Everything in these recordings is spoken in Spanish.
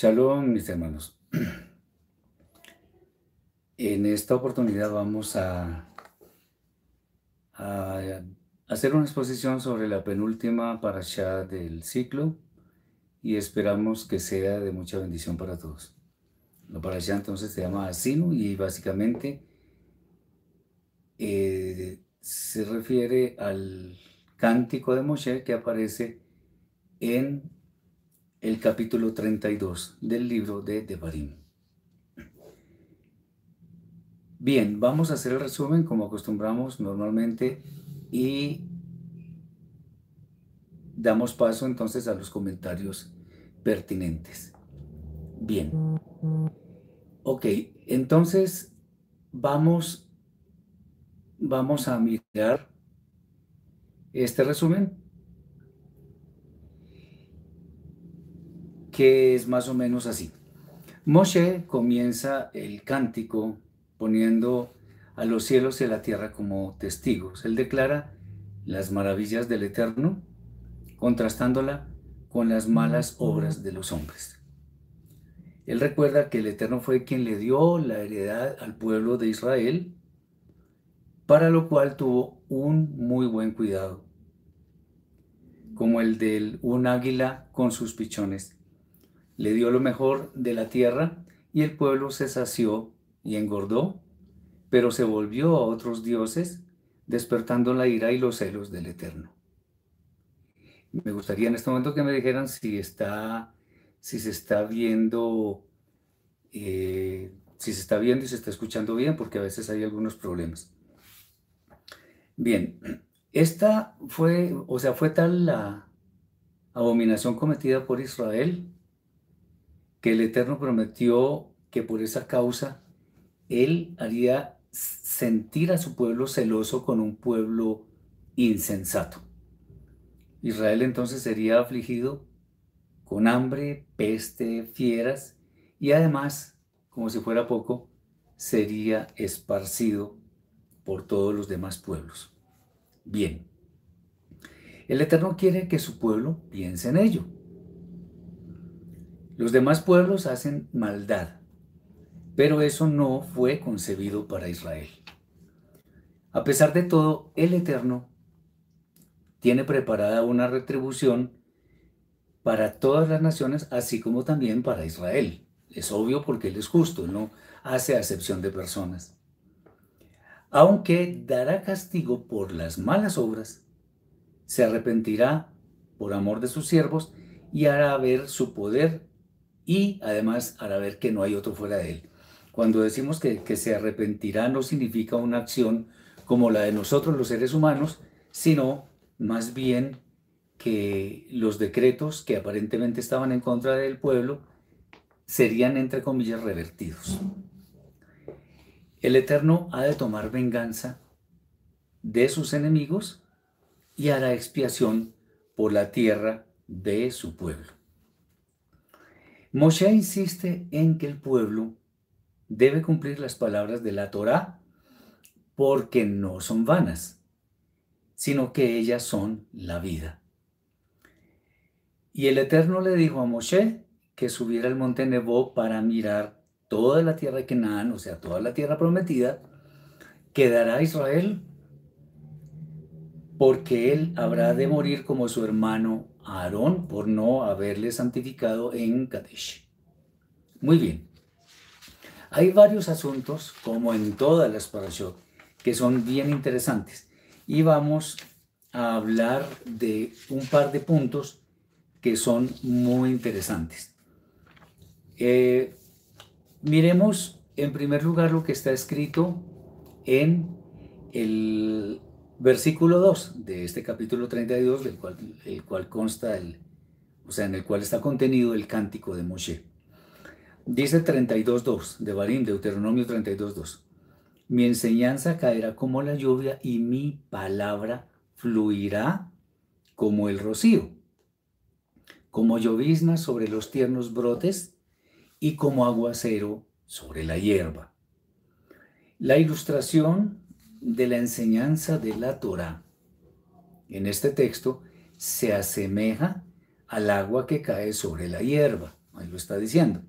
Shalom, mis hermanos. En esta oportunidad vamos a, hacer una exposición sobre la penúltima parasha del ciclo y esperamos que sea de mucha bendición para todos. La parasha entonces se llama Asinu y básicamente eh, se refiere al cántico de Moshe que aparece en el capítulo 32 del libro de Devarim. Bien, vamos a hacer el resumen como acostumbramos normalmente y damos paso entonces a los comentarios pertinentes. Bien. Ok, entonces vamos, vamos a mirar este resumen que es más o menos así. Moshe comienza el cántico poniendo a los cielos y a la tierra como testigos. Él declara las maravillas del Eterno, contrastándola con las malas obras de los hombres. Él recuerda que el Eterno fue quien le dio la heredad al pueblo de Israel, para lo cual tuvo un muy buen cuidado, como el de un águila con sus pichones le dio lo mejor de la tierra y el pueblo se sació y engordó, pero se volvió a otros dioses, despertando la ira y los celos del Eterno. Me gustaría en este momento que me dijeran si está, si se está viendo, eh, si se está viendo y se está escuchando bien, porque a veces hay algunos problemas. Bien, esta fue, o sea, fue tal la abominación cometida por Israel que el Eterno prometió que por esa causa Él haría sentir a su pueblo celoso con un pueblo insensato. Israel entonces sería afligido con hambre, peste, fieras y además, como si fuera poco, sería esparcido por todos los demás pueblos. Bien, el Eterno quiere que su pueblo piense en ello los demás pueblos hacen maldad, pero eso no fue concebido para Israel. A pesar de todo, el Eterno tiene preparada una retribución para todas las naciones, así como también para Israel. Es obvio porque Él es justo, no hace acepción de personas. Aunque dará castigo por las malas obras, se arrepentirá por amor de sus siervos y hará ver su poder y además hará ver que no hay otro fuera de él. Cuando decimos que, que se arrepentirá no significa una acción como la de nosotros los seres humanos, sino más bien que los decretos que aparentemente estaban en contra del pueblo serían, entre comillas, revertidos. El Eterno ha de tomar venganza de sus enemigos y hará expiación por la tierra de su pueblo. Moshe insiste en que el pueblo debe cumplir las palabras de la Torá porque no son vanas, sino que ellas son la vida. Y el Eterno le dijo a Moshe que subiera al monte Nebo para mirar toda la tierra de Canaán, o sea, toda la tierra prometida, que dará Israel, porque él habrá de morir como su hermano Aarón por no haberle santificado en Kadesh. Muy bien. Hay varios asuntos, como en todas las parashot, que son bien interesantes. Y vamos a hablar de un par de puntos que son muy interesantes. Eh, miremos en primer lugar lo que está escrito en el versículo 2 de este capítulo 32, del cual, el cual consta el, o sea, en el cual está contenido el cántico de Moshe. Dice 32.2 de Barim, Deuteronomio 32.2. Mi enseñanza caerá como la lluvia y mi palabra fluirá como el rocío, como llovizna sobre los tiernos brotes y como aguacero sobre la hierba. La ilustración de la enseñanza de la Torah en este texto se asemeja al agua que cae sobre la hierba. ahí lo está diciendo.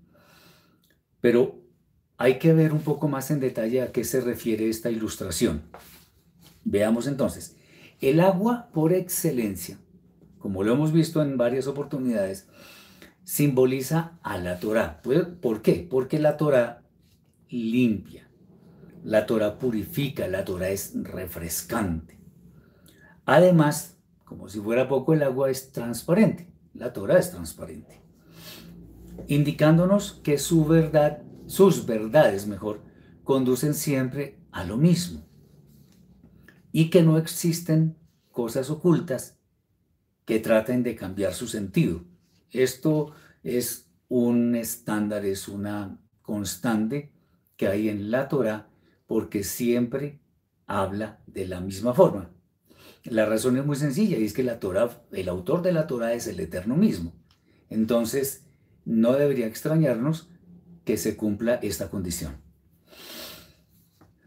Pero hay que ver un poco más en detalle a qué se refiere esta ilustración. Veamos entonces, el agua por excelencia, como lo hemos visto en varias oportunidades, simboliza a la Torah. ¿Por qué? Porque la Torah limpia, la Torah purifica, la Torah es refrescante. Además, como si fuera poco, el agua es transparente, la Torah es transparente, indicándonos que su verdad, sus verdades mejor, conducen siempre a lo mismo y que no existen cosas ocultas que traten de cambiar su sentido. Esto es un estándar, es una constante que hay en la Torah porque siempre habla de la misma forma. La razón es muy sencilla y es que la Torah, el autor de la Torah es el Eterno mismo. Entonces, no debería extrañarnos que se cumpla esta condición.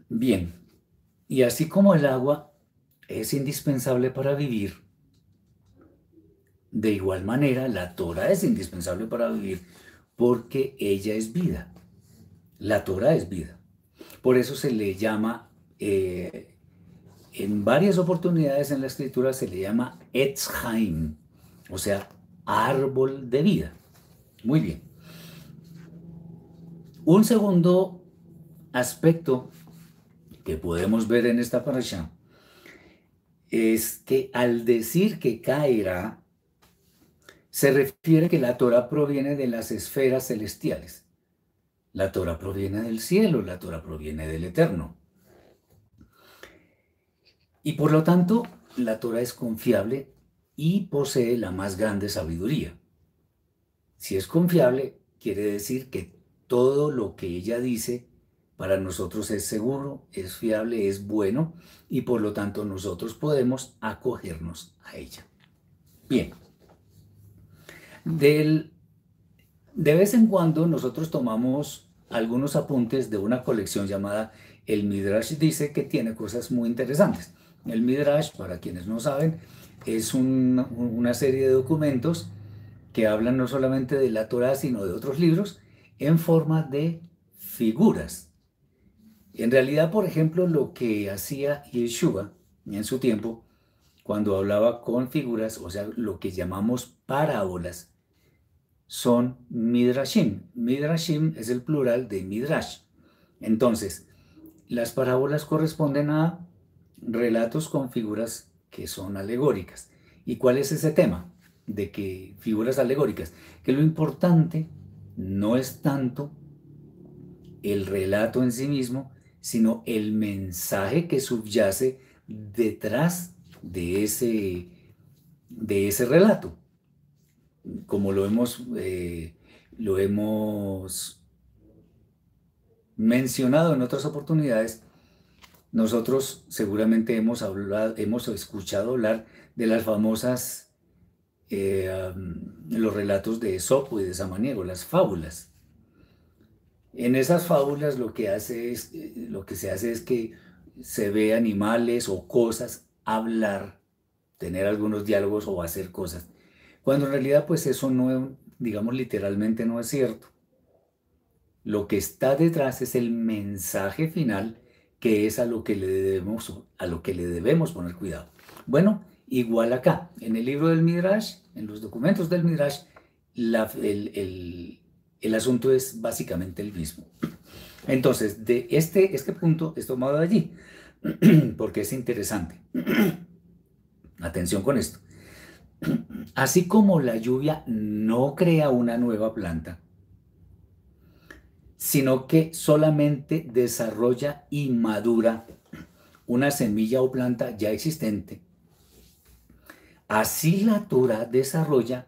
Bien, y así como el agua es indispensable para vivir, de igual manera la Torah es indispensable para vivir porque ella es vida. La Torah es vida. Por eso se le llama, eh, en varias oportunidades en la escritura se le llama Etz o sea, árbol de vida. Muy bien. Un segundo aspecto que podemos ver en esta parasha es que al decir que caerá, se refiere que la Torah proviene de las esferas celestiales. La Torah proviene del cielo, la Torah proviene del eterno. Y por lo tanto, la Torah es confiable y posee la más grande sabiduría. Si es confiable, quiere decir que todo lo que ella dice para nosotros es seguro, es fiable, es bueno y por lo tanto nosotros podemos acogernos a ella. Bien. Del, de vez en cuando nosotros tomamos algunos apuntes de una colección llamada El Midrash dice que tiene cosas muy interesantes. El Midrash, para quienes no saben, es una serie de documentos que hablan no solamente de la Torah, sino de otros libros, en forma de figuras en realidad, por ejemplo, lo que hacía Yeshua en su tiempo, cuando hablaba con figuras, o sea, lo que llamamos parábolas, son midrashim. Midrashim es el plural de midrash. Entonces, las parábolas corresponden a relatos con figuras que son alegóricas. ¿Y cuál es ese tema? De que figuras alegóricas, que lo importante no es tanto el relato en sí mismo, sino el mensaje que subyace detrás de ese, de ese relato. Como lo hemos, eh, lo hemos mencionado en otras oportunidades, nosotros seguramente hemos, hablado, hemos escuchado hablar de las famosas, eh, los relatos de Esopo y de Samaniego, las fábulas. En esas fábulas lo que, hace es, eh, lo que se hace es que se ve animales o cosas hablar, tener algunos diálogos o hacer cosas. Cuando en realidad pues eso no, digamos literalmente no es cierto. Lo que está detrás es el mensaje final que es a lo que le debemos, a lo que le debemos poner cuidado. Bueno, igual acá, en el libro del Midrash, en los documentos del Midrash, el, asunto es básicamente el mismo. Entonces, de este, este punto es tomado allí, porque es interesante. Atención con esto. Así como la lluvia no crea una nueva planta, sino que solamente desarrolla y madura una semilla o planta ya existente. Así la Torah desarrolla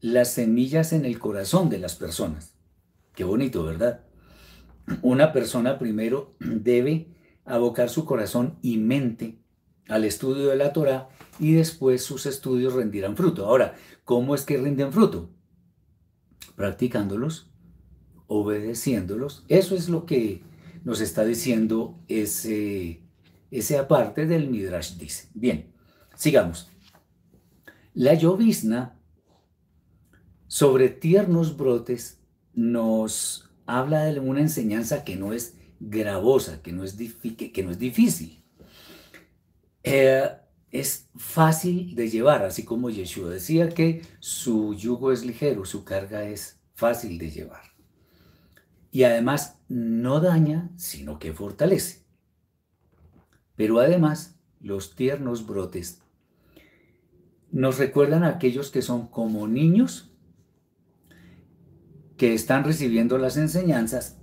las semillas en el corazón de las personas. Qué bonito, ¿verdad? Una persona primero debe abocar su corazón y mente al estudio de la Torah y después sus estudios rendirán fruto. Ahora, ¿cómo es que rinden fruto? Practicándolos, obedeciéndolos. Eso es lo que nos está diciendo ese, ese aparte del Midrash dice. Bien, sigamos. La llovizna sobre tiernos brotes nos habla de una enseñanza que no es gravosa, que no es, que no es difícil. Eh, es fácil de llevar, así como Yeshua decía que su yugo es ligero, su carga es fácil de llevar. Y además no daña, sino que fortalece. Pero además, los tiernos brotes nos recuerdan a aquellos que son como niños que están recibiendo las enseñanzas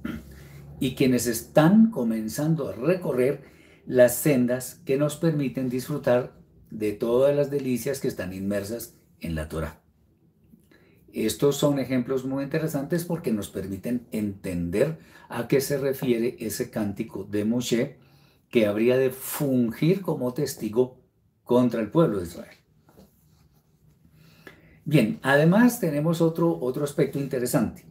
y quienes están comenzando a recorrer las sendas que nos permiten disfrutar de todas las delicias que están inmersas en la Torah. Estos son ejemplos muy interesantes porque nos permiten entender a qué se refiere ese cántico de Moshe que habría de fungir como testigo contra el pueblo de Israel. Bien, además tenemos otro, otro aspecto interesante.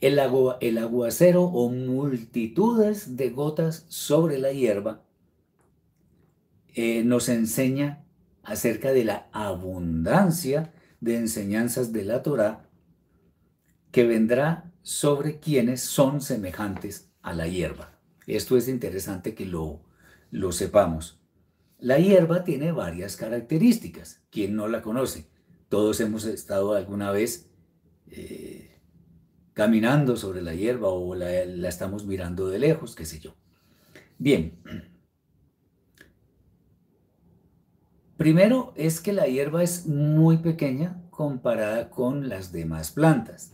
El, agua, el aguacero o multitudes de gotas sobre la hierba eh, nos enseña acerca de la abundancia de enseñanzas de la Torah que vendrá sobre quienes son semejantes a la hierba. Esto es interesante que lo, lo sepamos. La hierba tiene varias características. ¿Quién no la conoce? Todos hemos estado alguna vez eh, caminando sobre la hierba o la estamos mirando de lejos, qué sé yo. Bien, Primero es que la hierba es muy pequeña comparada con las demás plantas,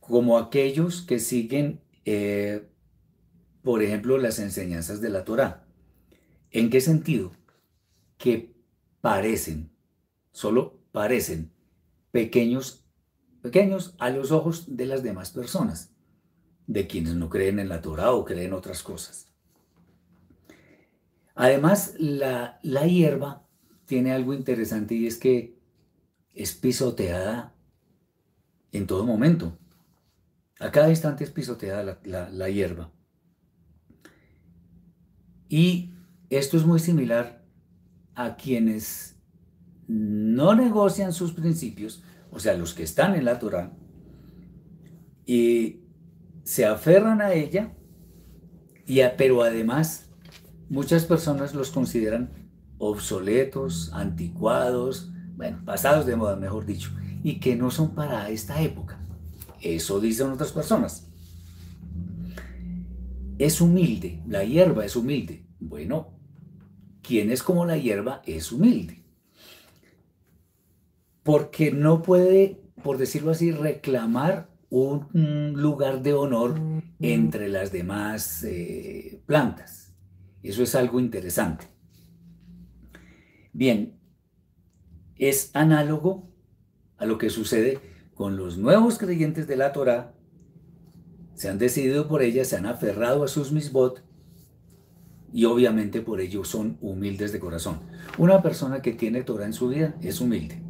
como aquellos que siguen, eh, por ejemplo, las enseñanzas de la Torah. ¿En qué sentido? Que parecen, solo parecen pequeños, pequeños a los ojos de las demás personas, de quienes no creen en la Torah o creen otras cosas. Además, la, hierba tiene algo interesante y es que es pisoteada en todo momento. A cada instante es pisoteada la, hierba. Y esto es muy similar a quienes no negocian sus principios, o sea, los que están en la Torah, y se aferran a ella, y pero además muchas personas los consideran obsoletos, anticuados, bueno, pasados de moda, mejor dicho, y que no son para esta época. Eso dicen otras personas. Es humilde, la hierba es humilde. Bueno, quien es como la hierba es humilde. Porque no puede, por decirlo así, reclamar un lugar de honor entre las demás eh, plantas. Eso es algo interesante. Bien, es análogo a lo que sucede con los nuevos creyentes de la Torah. Se han decidido por ella, se han aferrado a sus misbot y obviamente por ello son humildes de corazón. Una persona que tiene Torah en su vida es humilde.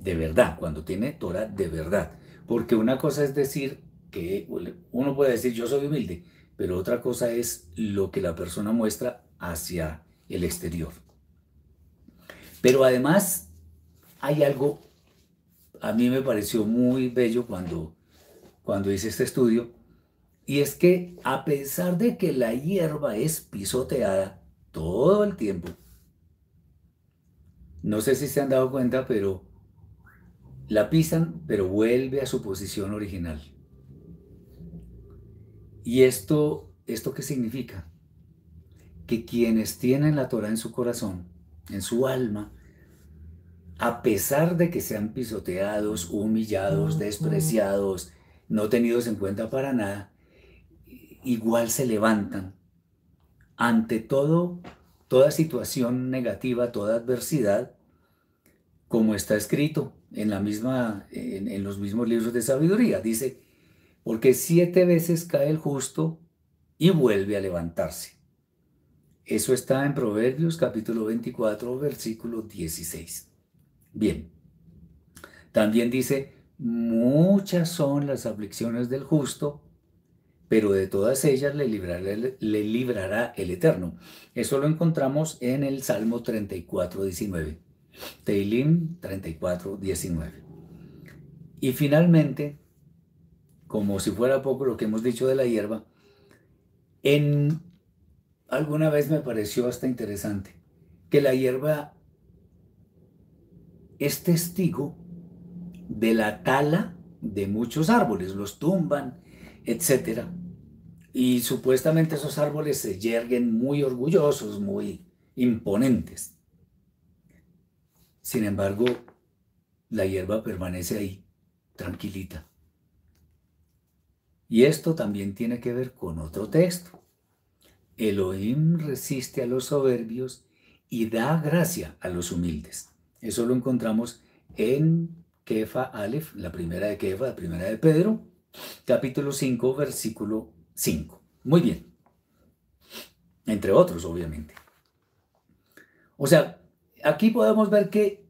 De verdad, cuando tiene Torah de verdad. Porque una cosa es decir que uno puede decir yo soy humilde, pero otra cosa es lo que la persona muestra hacia el exterior. Pero además hay algo, a mí me pareció muy bello cuando, cuando hice este estudio, y es que a pesar de que la hierba es pisoteada todo el tiempo, no sé si se han dado cuenta, pero la pisan, pero vuelve a su posición original. ¿Y esto, esto qué significa? Que quienes tienen la Torah en su corazón, en su alma, a pesar de que sean pisoteados, humillados, despreciados, no tenidos en cuenta para nada, igual se levantan ante todo, toda situación negativa, toda adversidad, como está escrito en, la misma, en, en los mismos libros de sabiduría. Dice, porque siete veces cae el justo y vuelve a levantarse. Eso está en Proverbios capítulo 24, versículo 16. Bien, también dice, muchas son las aflicciones del justo, pero de todas ellas le librará, el Eterno. Eso lo encontramos en el Salmo 34, 19. Teilim 34, 19. Y finalmente, como si fuera poco lo que hemos dicho de la hierba, en alguna vez me pareció hasta interesante que la hierba es testigo de la tala de muchos árboles, los tumban, etc. Y supuestamente esos árboles se yerguen muy orgullosos, muy imponentes. Sin embargo, la hierba permanece ahí, tranquilita. Y esto también tiene que ver con otro texto. Elohim resiste a los soberbios y da gracia a los humildes. Eso lo encontramos en Kefa Aleph, la primera de Kefa, la primera de Pedro, capítulo 5, versículo 5. Muy bien. Entre otros, obviamente. O sea, aquí podemos ver que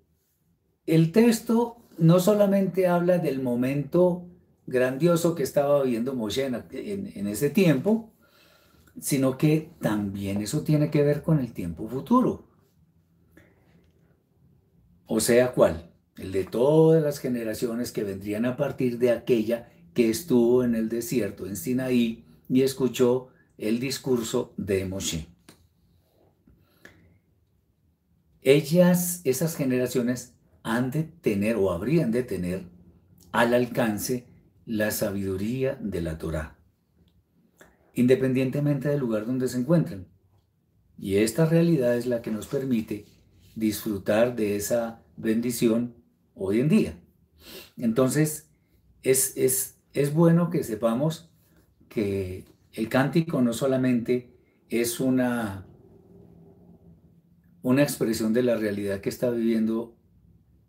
el texto no solamente habla del momento grandioso que estaba viviendo Moshe en, ese tiempo, sino que también eso tiene que ver con el tiempo futuro. O sea, ¿cuál? El de todas las generaciones que vendrían a partir de aquella que estuvo en el desierto, en Sinaí, y escuchó el discurso de Moshe. Ellas, esas generaciones, han de tener o habrían de tener al alcance la sabiduría de la Torá, independientemente del lugar donde se encuentren. Y esta realidad es la que nos permite disfrutar de esa bendición hoy en día. Entonces, es, es, es bueno que sepamos que el cántico no solamente es una, una expresión de la realidad que está viviendo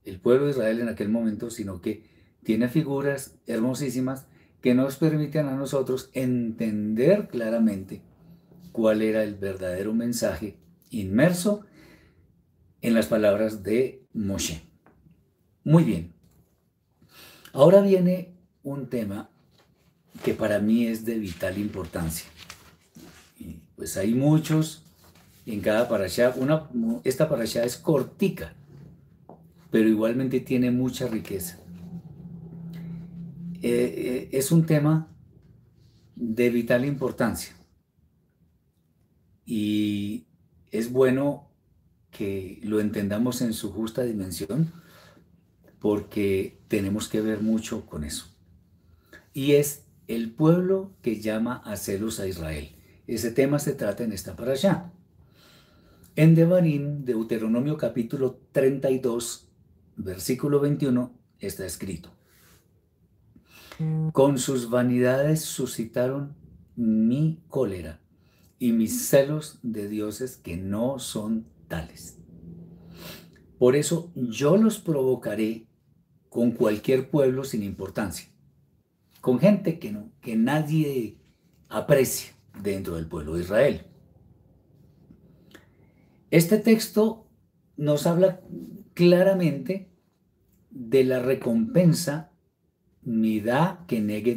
el pueblo de Israel en aquel momento, sino que tiene figuras hermosísimas que nos permiten a nosotros entender claramente cuál era el verdadero mensaje inmerso en las palabras de Moshe. Muy bien. Ahora viene un tema que para mí es de vital importancia. pues hay muchos en cada parasha. Una, esta parasha es cortica, pero igualmente tiene mucha riqueza. Eh, eh, es un tema de vital importancia. Y es bueno que lo entendamos en su justa dimensión porque tenemos que ver mucho con eso. Y es el pueblo que llama a celos a Israel. Ese tema se trata en esta para allá. En Devarim, Deuteronomio capítulo 32, versículo 21, está escrito. Con sus vanidades suscitaron mi cólera y mis celos de dioses que no son tales. Por eso yo los provocaré con cualquier pueblo sin importancia, con gente que, no, que nadie aprecia dentro del pueblo de Israel. Este texto nos habla claramente de la recompensa que negue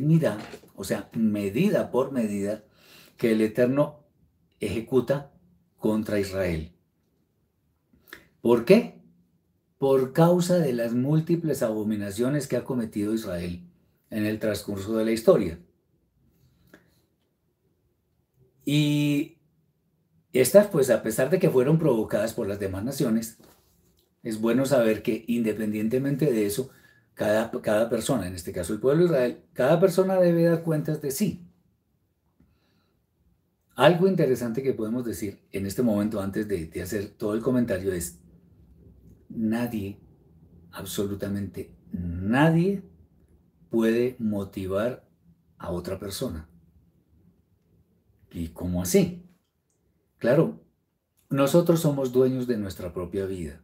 o sea, medida por medida que el Eterno ejecuta contra Israel. ¿Por qué? Por causa de las múltiples abominaciones que ha cometido Israel en el transcurso de la historia. Y estas, pues a pesar de que fueron provocadas por las demás naciones, es bueno saber que independientemente de eso, cada, persona, en este caso el pueblo de Israel, cada persona debe dar cuentas de sí. Algo interesante que podemos decir en este momento antes de, de hacer todo el comentario es, nadie, absolutamente nadie puede motivar a otra persona. ¿Y cómo así? Claro, nosotros somos dueños de nuestra propia vida.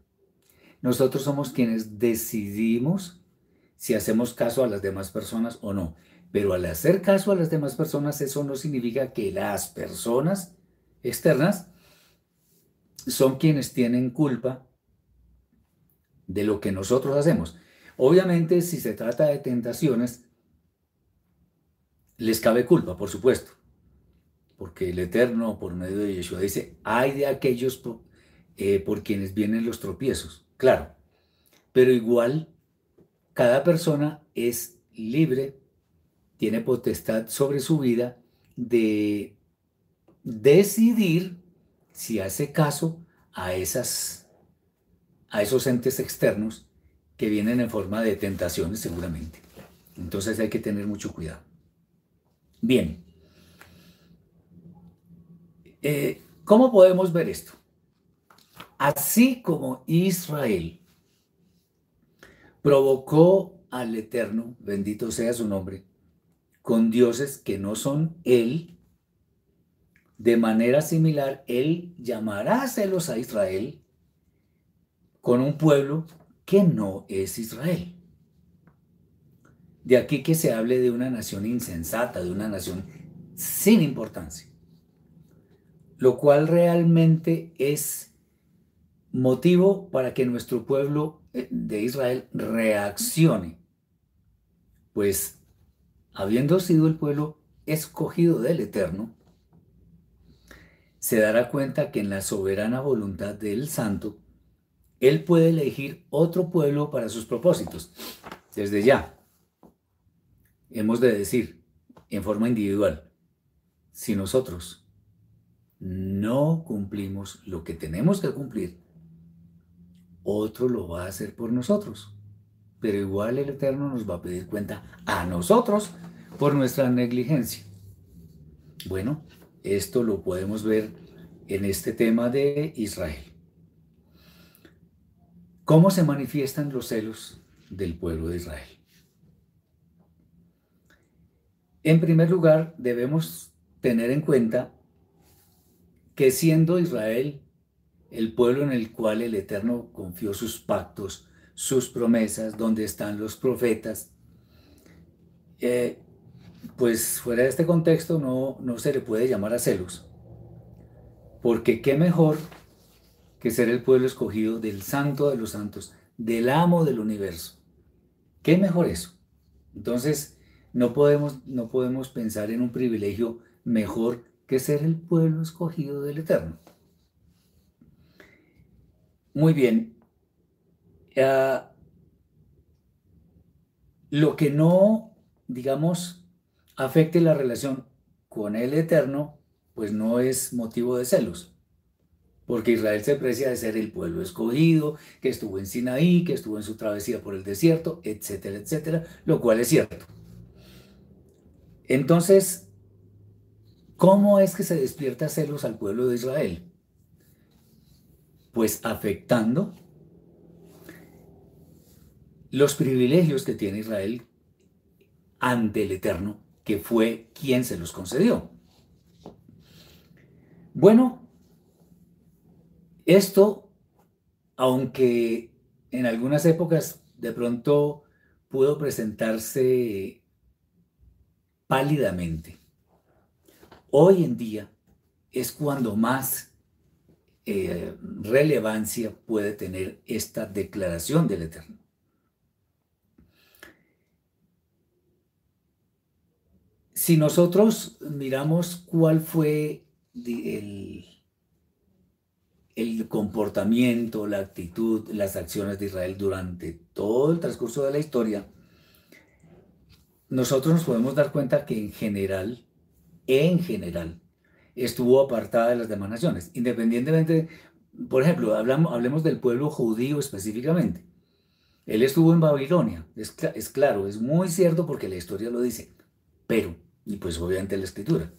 Nosotros somos quienes decidimos si hacemos caso a las demás personas o no. Pero al hacer caso a las demás personas, eso no significa que las personas externas son quienes tienen culpa de lo que nosotros hacemos. Obviamente, si se trata de tentaciones, les cabe culpa, por supuesto. Porque el Eterno, por medio de Yeshua, dice, hay de aquellos eh, por quienes vienen los tropiezos. claro, pero igual cada persona es libre, tiene potestad sobre su vida de decidir si hace caso a, esas, a esos entes externos que vienen en forma de tentaciones seguramente. Entonces hay que tener mucho cuidado. Bien, eh, ¿cómo podemos ver esto? Así como Israel provocó al Eterno, bendito sea su nombre, con dioses que no son Él, de manera similar, Él llamará celos a Israel con un pueblo que no es Israel. De aquí que se hable de una nación insensata, de una nación sin importancia, lo cual realmente es motivo para que nuestro pueblo de Israel reaccione, pues habiendo sido el pueblo escogido del Eterno, se dará cuenta que en la soberana voluntad del Santo, Él puede elegir otro pueblo para sus propósitos. Desde ya, hemos de decir en forma individual, si nosotros no cumplimos lo que tenemos que cumplir, otro lo va a hacer por nosotros. Pero igual el Eterno nos va a pedir cuenta a nosotros por nuestra negligencia. Bueno, esto lo podemos ver en este tema de Israel. ¿Cómo se manifiestan los celos del pueblo de Israel? En primer lugar, debemos tener en cuenta que siendo Israel el pueblo en el cual el Eterno confió sus pactos, sus promesas, donde están los profetas, eh, pues fuera de este contexto no, no se le puede llamar a celos. Porque qué mejor que ser el pueblo escogido del santo de los santos, del amo del universo. ¿Qué mejor eso? Entonces, no podemos, no podemos pensar en un privilegio mejor que ser el pueblo escogido del Eterno. Muy bien. Ah, lo que no, digamos, afecte la relación con el Eterno, pues no es motivo de celos. Porque Israel se precia de ser el pueblo escogido, que estuvo en Sinaí, que estuvo en su travesía por el desierto, etcétera, etcétera, lo cual es cierto. Entonces, ¿cómo es que se despierta celos al pueblo de Israel? Pues afectando los privilegios que tiene Israel ante el Eterno que fue quien se los concedió. Bueno, esto, aunque en algunas épocas de pronto pudo presentarse pálidamente, hoy en día es cuando más eh, relevancia puede tener esta declaración del Eterno. si nosotros miramos cuál fue el, el comportamiento, la actitud, las acciones de Israel durante todo el transcurso de la historia, nosotros nos podemos dar cuenta que en general, en general, estuvo apartada de las demás naciones, independientemente, por ejemplo, hablamos, hablemos del pueblo judío específicamente. Él estuvo en Babilonia, es, es claro, es muy cierto porque la historia lo dice, pero y pues obviamente la escritura.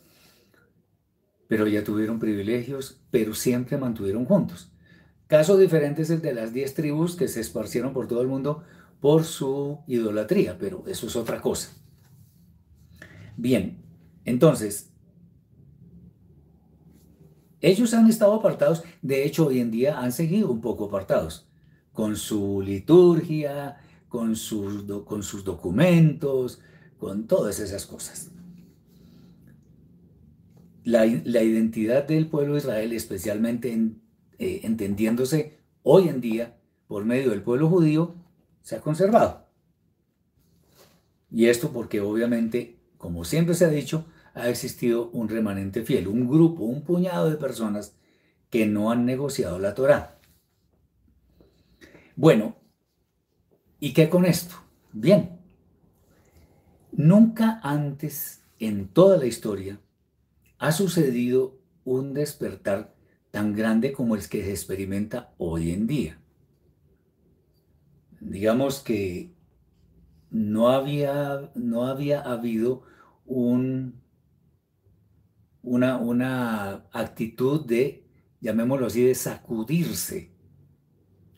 Pero ya tuvieron privilegios, pero siempre mantuvieron juntos. Caso diferente es el de las diez tribus que se esparcieron por todo el mundo por su idolatría, pero eso es otra cosa. Bien, entonces, ellos han estado apartados, de hecho hoy en día han seguido un poco apartados, con su liturgia, con sus, con sus documentos, con todas esas cosas la, identidad del pueblo de Israel, especialmente eh, entendiéndose hoy en día por medio del pueblo judío, se ha conservado. Y esto porque obviamente, como siempre se ha dicho, ha existido un remanente fiel, un grupo, un puñado de personas que no han negociado la Torá. Bueno, ¿y qué con esto? Bien, nunca antes en toda la historia ha sucedido un despertar tan grande como el que se experimenta hoy en día. Digamos que no había, no había habido un, una, una actitud de, llamémoslo así, de sacudirse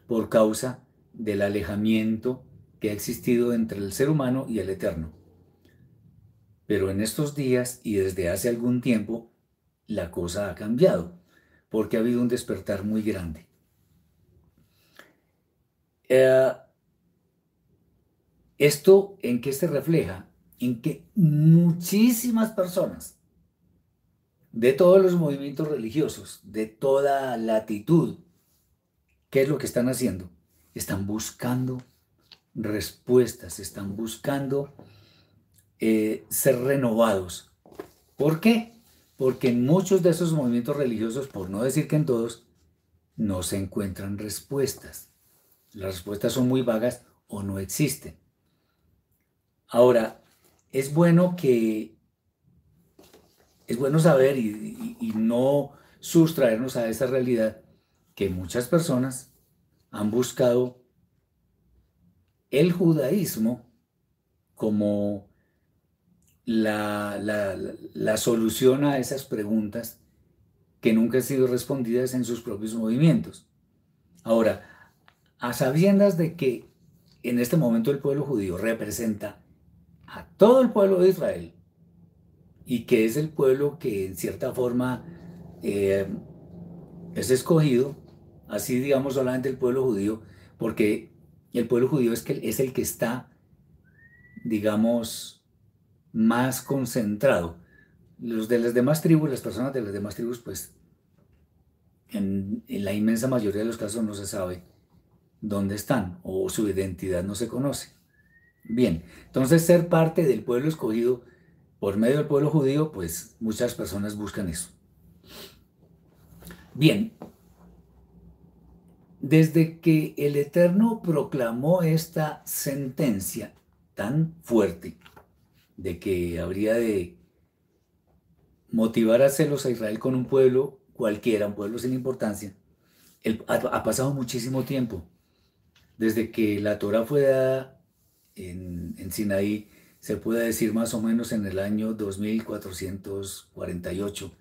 por causa del alejamiento que ha existido entre el ser humano y el eterno. Pero en estos días y desde hace algún tiempo, la cosa ha cambiado, porque ha habido un despertar muy grande. Eh, ¿Esto en qué se refleja? En que muchísimas personas de todos los movimientos religiosos, de toda latitud, ¿qué es lo que están haciendo? Están buscando respuestas, están buscando eh, ser renovados. ¿Por qué? Porque en muchos de esos movimientos religiosos, por no decir que en todos, no se encuentran respuestas. Las respuestas son muy vagas o no existen. Ahora, es bueno que, es bueno saber y, no sustraernos a esa realidad que muchas personas han buscado el judaísmo como la, la, solución a esas preguntas que nunca han sido respondidas en sus propios movimientos. Ahora, a sabiendas de que en este momento el pueblo judío representa a todo el pueblo de Israel y que es el pueblo que en cierta forma eh, es escogido, así digamos solamente el pueblo judío, porque el pueblo judío es, que, es el que está, digamos, más concentrado. Los de las demás tribus, las personas de las demás tribus, pues en, la inmensa mayoría de los casos no se sabe dónde están o su identidad no se conoce. Bien, entonces ser parte del pueblo escogido por medio del pueblo judío, pues muchas personas buscan eso. Bien, desde que el Eterno proclamó esta sentencia tan fuerte de que habría de motivar a celos a Israel con un pueblo cualquiera, un pueblo sin importancia, ha, pasado muchísimo tiempo. Desde que la Torah fue dada en, en Sinaí, se puede decir más o menos en el año 2448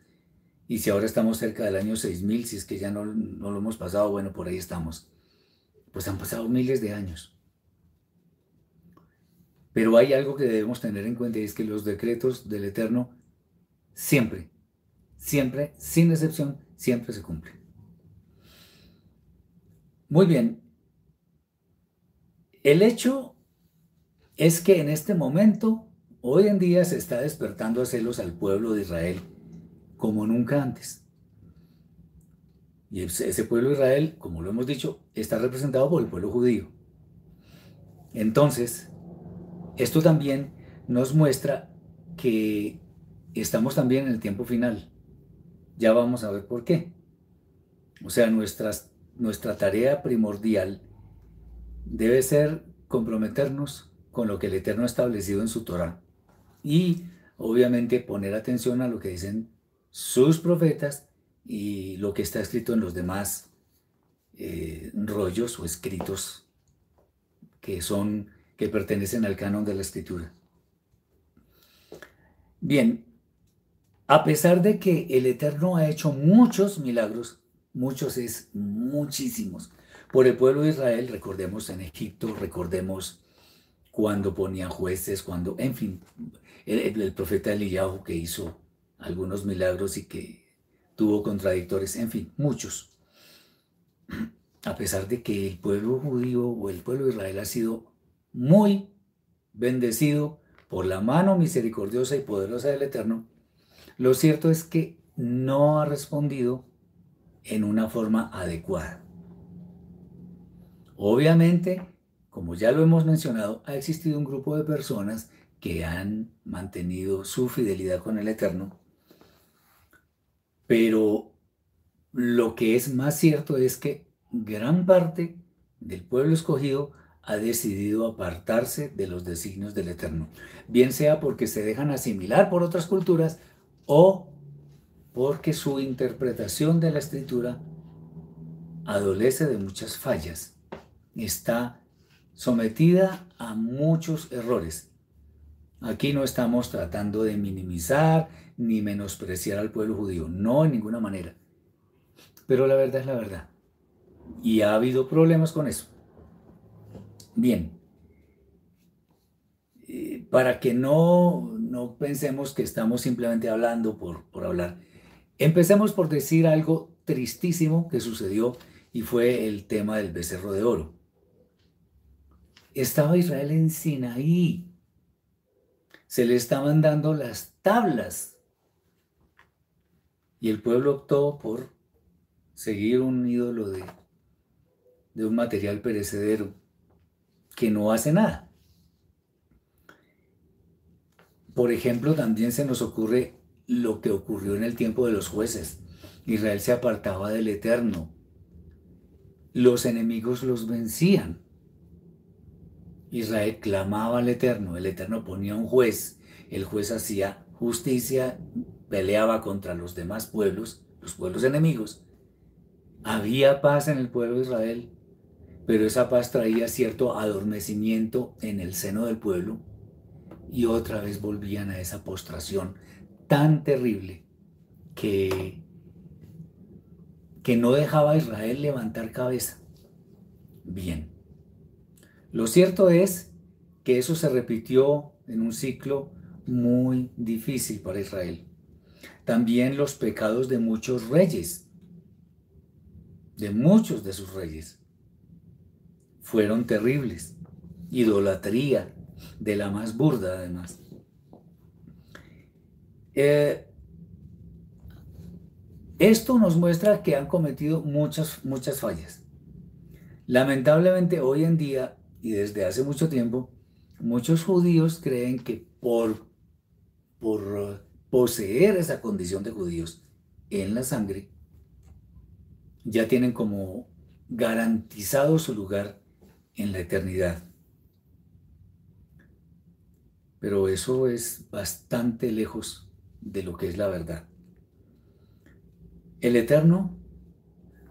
y si ahora estamos cerca del año 6000, si es que ya no, no lo hemos pasado, bueno, por ahí estamos. Pues han pasado miles de años. Pero hay algo que debemos tener en cuenta y es que los decretos del Eterno siempre, siempre, sin excepción, siempre se cumplen. Muy bien. El hecho es que en este momento, hoy en día se está despertando a celos al pueblo de Israel como nunca antes. Y ese pueblo de Israel, como lo hemos dicho, está representado por el pueblo judío. Entonces, esto también nos muestra que estamos también en el tiempo final. Ya vamos a ver por qué. O sea, nuestra tarea primordial debe ser comprometernos con lo que el Eterno ha establecido en su Torah. Y obviamente poner atención a lo que dicen sus profetas y lo que está escrito en los demás eh, rollos o escritos que son que pertenecen al canon de la escritura. Bien, a pesar de que el Eterno ha hecho muchos milagros, muchos es muchísimos, por el pueblo de Israel, recordemos en Egipto, recordemos cuando ponían jueces, cuando, en fin, el, profeta Eliyahu que hizo algunos milagros y que tuvo contradictores, en fin, muchos. A pesar de que el pueblo judío o el pueblo de Israel ha sido muy bendecido por la mano misericordiosa y poderosa del Eterno, lo cierto es que no ha respondido en una forma adecuada. Obviamente, como ya lo hemos mencionado, ha existido un grupo de personas que han mantenido su fidelidad con el Eterno pero lo que es más cierto es que gran parte del pueblo escogido ha decidido apartarse de los designios del Eterno, bien sea porque se dejan asimilar por otras culturas o porque su interpretación de la escritura adolece de muchas fallas, está sometida a muchos errores. Aquí no estamos tratando de minimizar ni menospreciar al pueblo judío, no en ninguna manera. Pero la verdad es la verdad. Y ha habido problemas con eso. Bien, eh, para que no, no pensemos que estamos simplemente hablando por, por hablar, empecemos por decir algo tristísimo que sucedió y fue el tema del becerro de oro. Estaba Israel en Sinaí. Se le estaban dando las tablas. Y el pueblo optó por seguir un ídolo de, un material perecedero que no hace nada. Por ejemplo, también se nos ocurre lo que ocurrió en el tiempo de los jueces. Israel se apartaba del Eterno. Los enemigos los vencían. Israel clamaba al Eterno. El Eterno ponía un juez. El juez hacía justicia, peleaba contra los demás pueblos, los pueblos enemigos. Había paz en el pueblo de Israel pero esa paz traía cierto adormecimiento en el seno del pueblo y otra vez volvían a esa postración tan terrible que, que no dejaba a Israel levantar cabeza. Bien, lo cierto es que eso se repitió en un ciclo muy difícil para Israel. También los pecados de muchos reyes, de muchos de sus reyes fueron terribles. Idolatría, de la más burda además. Eh, esto nos muestra que han cometido muchas, muchas fallas. Lamentablemente hoy en día y desde hace mucho tiempo, muchos judíos creen que por, por poseer esa condición de judíos en la sangre, ya tienen como garantizado su lugar en la eternidad. Pero eso es bastante lejos de lo que es la verdad. El Eterno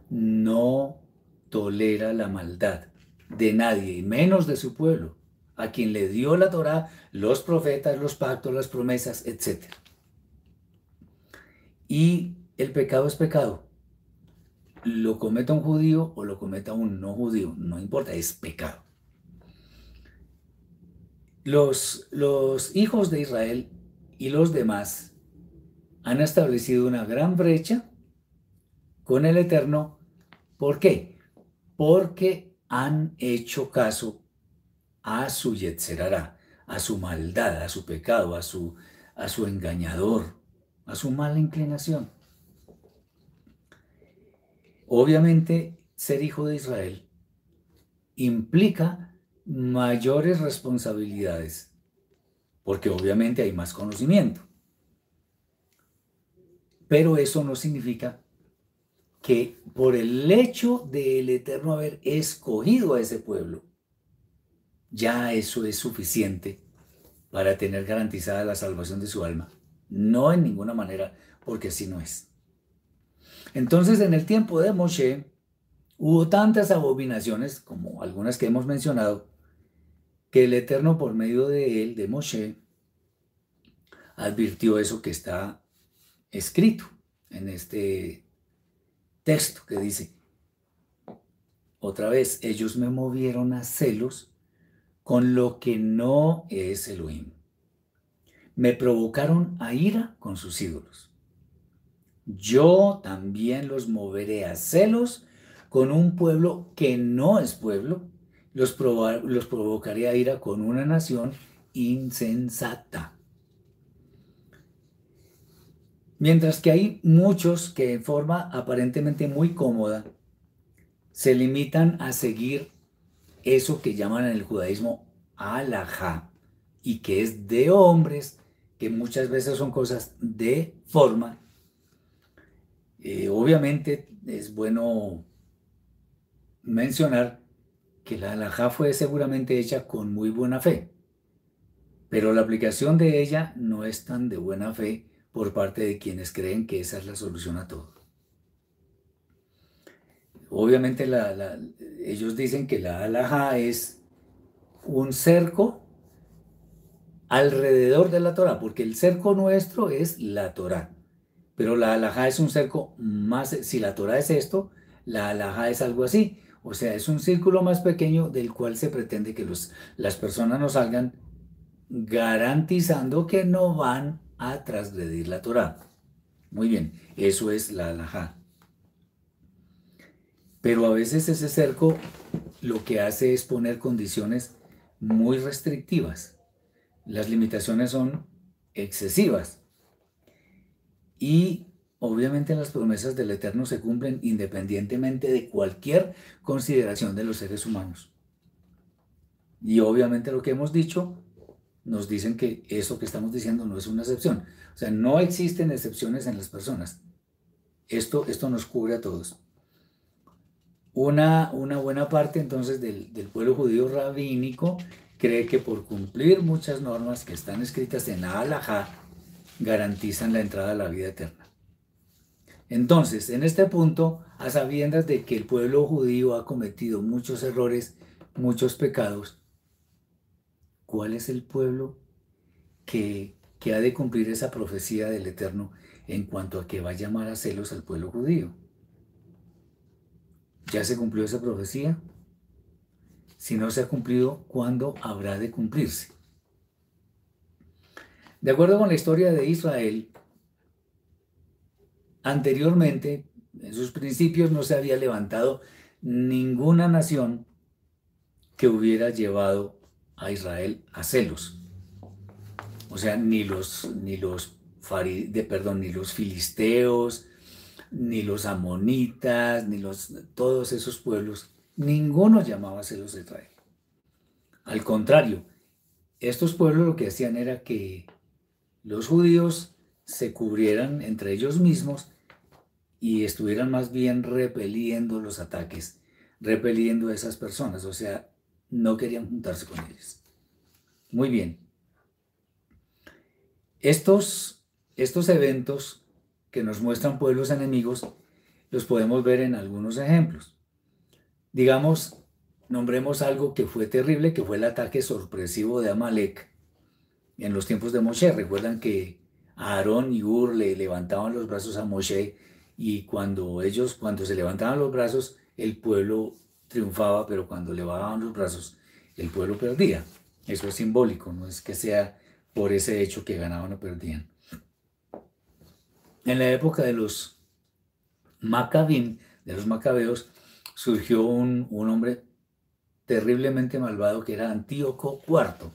no tolera la maldad de nadie, y menos de su pueblo, a quien le dio la Torah, los profetas, los pactos, las promesas, etc. Y el pecado es pecado lo cometa un judío o lo cometa un no judío, no importa, es pecado. Los, los hijos de Israel y los demás han establecido una gran brecha con el Eterno. ¿Por qué? Porque han hecho caso a su Yetzerará, a su maldad, a su pecado, a su, a su engañador, a su mala inclinación. Obviamente, ser hijo de Israel implica mayores responsabilidades, porque obviamente hay más conocimiento. Pero eso no significa que por el hecho del Eterno haber escogido a ese pueblo, ya eso es suficiente para tener garantizada la salvación de su alma. No en ninguna manera, porque así no es. Entonces, en el tiempo de Moshe, hubo tantas abominaciones, como algunas que hemos mencionado, que el Eterno, por medio de él, de Moshe, advirtió eso que está escrito en este texto que dice, otra vez, ellos me movieron a celos con lo que no es Elohim. Me provocaron a ira con sus ídolos yo también los moveré a celos con un pueblo que no es pueblo, los, los provocaré a ira con una nación insensata. Mientras que hay muchos que en forma aparentemente muy cómoda se limitan a seguir eso que llaman en el judaísmo alajá y que es de hombres, que muchas veces son cosas de forma. Eh, obviamente es bueno mencionar que la alajá fue seguramente hecha con muy buena fe, pero la aplicación de ella no es tan de buena fe por parte de quienes creen que esa es la solución a todo. Obviamente ellos dicen que la alajá es un cerco alrededor de la Torah, porque el cerco nuestro es la Torah, pero la alajá es un cerco más, si la Torah es esto, la alajá es algo así, o sea, es un círculo más pequeño del cual se pretende que los, las personas no salgan garantizando que no van a transgredir la Torah. Muy bien, eso es la alajá. Pero a veces ese cerco lo que hace es poner condiciones muy restrictivas. Las limitaciones son excesivas. Y obviamente las promesas del Eterno se cumplen independientemente de cualquier consideración de los seres humanos. Y obviamente lo que hemos dicho nos dicen que eso que estamos diciendo no es una excepción. O sea, no existen excepciones en las personas. Esto, esto nos cubre a todos. Una, una buena parte entonces del, pueblo judío rabínico cree que por cumplir muchas normas que están escritas en la halajá garantizan la entrada a la vida eterna. Entonces, en este punto, a sabiendas de que el pueblo judío ha cometido muchos errores, muchos pecados, ¿Cuál es el pueblo que, ha de cumplir esa profecía del Eterno en cuanto a que va a llamar a celos al pueblo judío? ¿Ya se cumplió esa profecía? Si no se ha cumplido, ¿cuándo habrá de cumplirse? De acuerdo con la historia de Israel, anteriormente, en sus principios, no se había levantado ninguna nación que hubiera llevado a Israel a celos. O sea, ni los, ni los, perdón, ni los filisteos, ni los amonitas, ni los, todos esos pueblos, ninguno llamaba celos a Israel. Al contrario, estos pueblos lo que hacían era que los judíos se cubrieran entre ellos mismos y estuvieran más bien repeliendo los ataques, repeliendo a esas personas. O sea, no querían juntarse con ellos. Muy bien. Estos, estos eventos que nos muestran pueblos enemigos los podemos ver en algunos ejemplos. Digamos, nombremos algo que fue terrible, que fue el ataque sorpresivo de Amalek en los tiempos de Moshe. Recuerdan que Aarón y Ur le levantaban los brazos a Moshe y cuando ellos, cuando se levantaban los brazos, el pueblo triunfaba, pero cuando le bajaban los brazos, el pueblo perdía. Eso es simbólico, no es que sea por ese hecho que ganaban o perdían. En la época de los Macabim, de los Macabeos, surgió un, hombre terriblemente malvado que era Antíoco IV.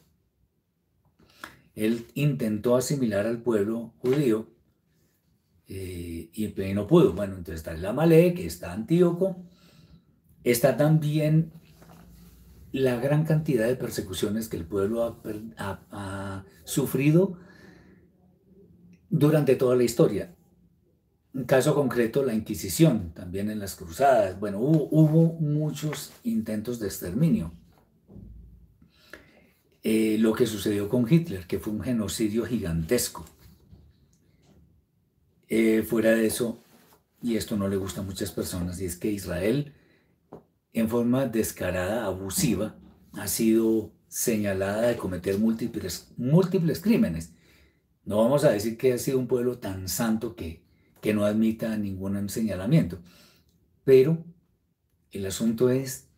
Él intentó asimilar al pueblo judío eh, y no pudo. Bueno, entonces está el Amalek, está Antíoco, está también la gran cantidad de persecuciones que el pueblo ha, sufrido durante toda la historia. Un caso concreto, la Inquisición, también en las cruzadas. Bueno, hubo, muchos intentos de exterminio. Eh, lo que sucedió con Hitler, que fue un genocidio gigantesco. Eh, fuera de eso, y esto no le gusta a muchas personas, y es que Israel en forma descarada, abusiva, ha sido señalada de cometer múltiples, múltiples crímenes. No vamos a decir que ha sido un pueblo tan santo que, que no admita ningún señalamiento, pero el asunto es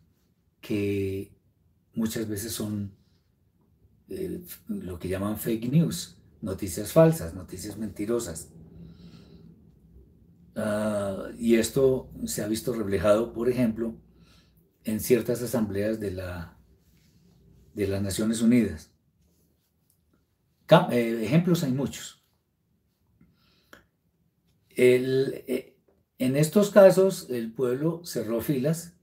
que muchas veces son eh, lo que llaman fake news, noticias falsas, noticias mentirosas. Ah, y esto se ha visto reflejado, por ejemplo, en ciertas asambleas de, la, de las Naciones Unidas. Eh, ejemplos hay muchos. Eh, en estos casos el pueblo cerró filas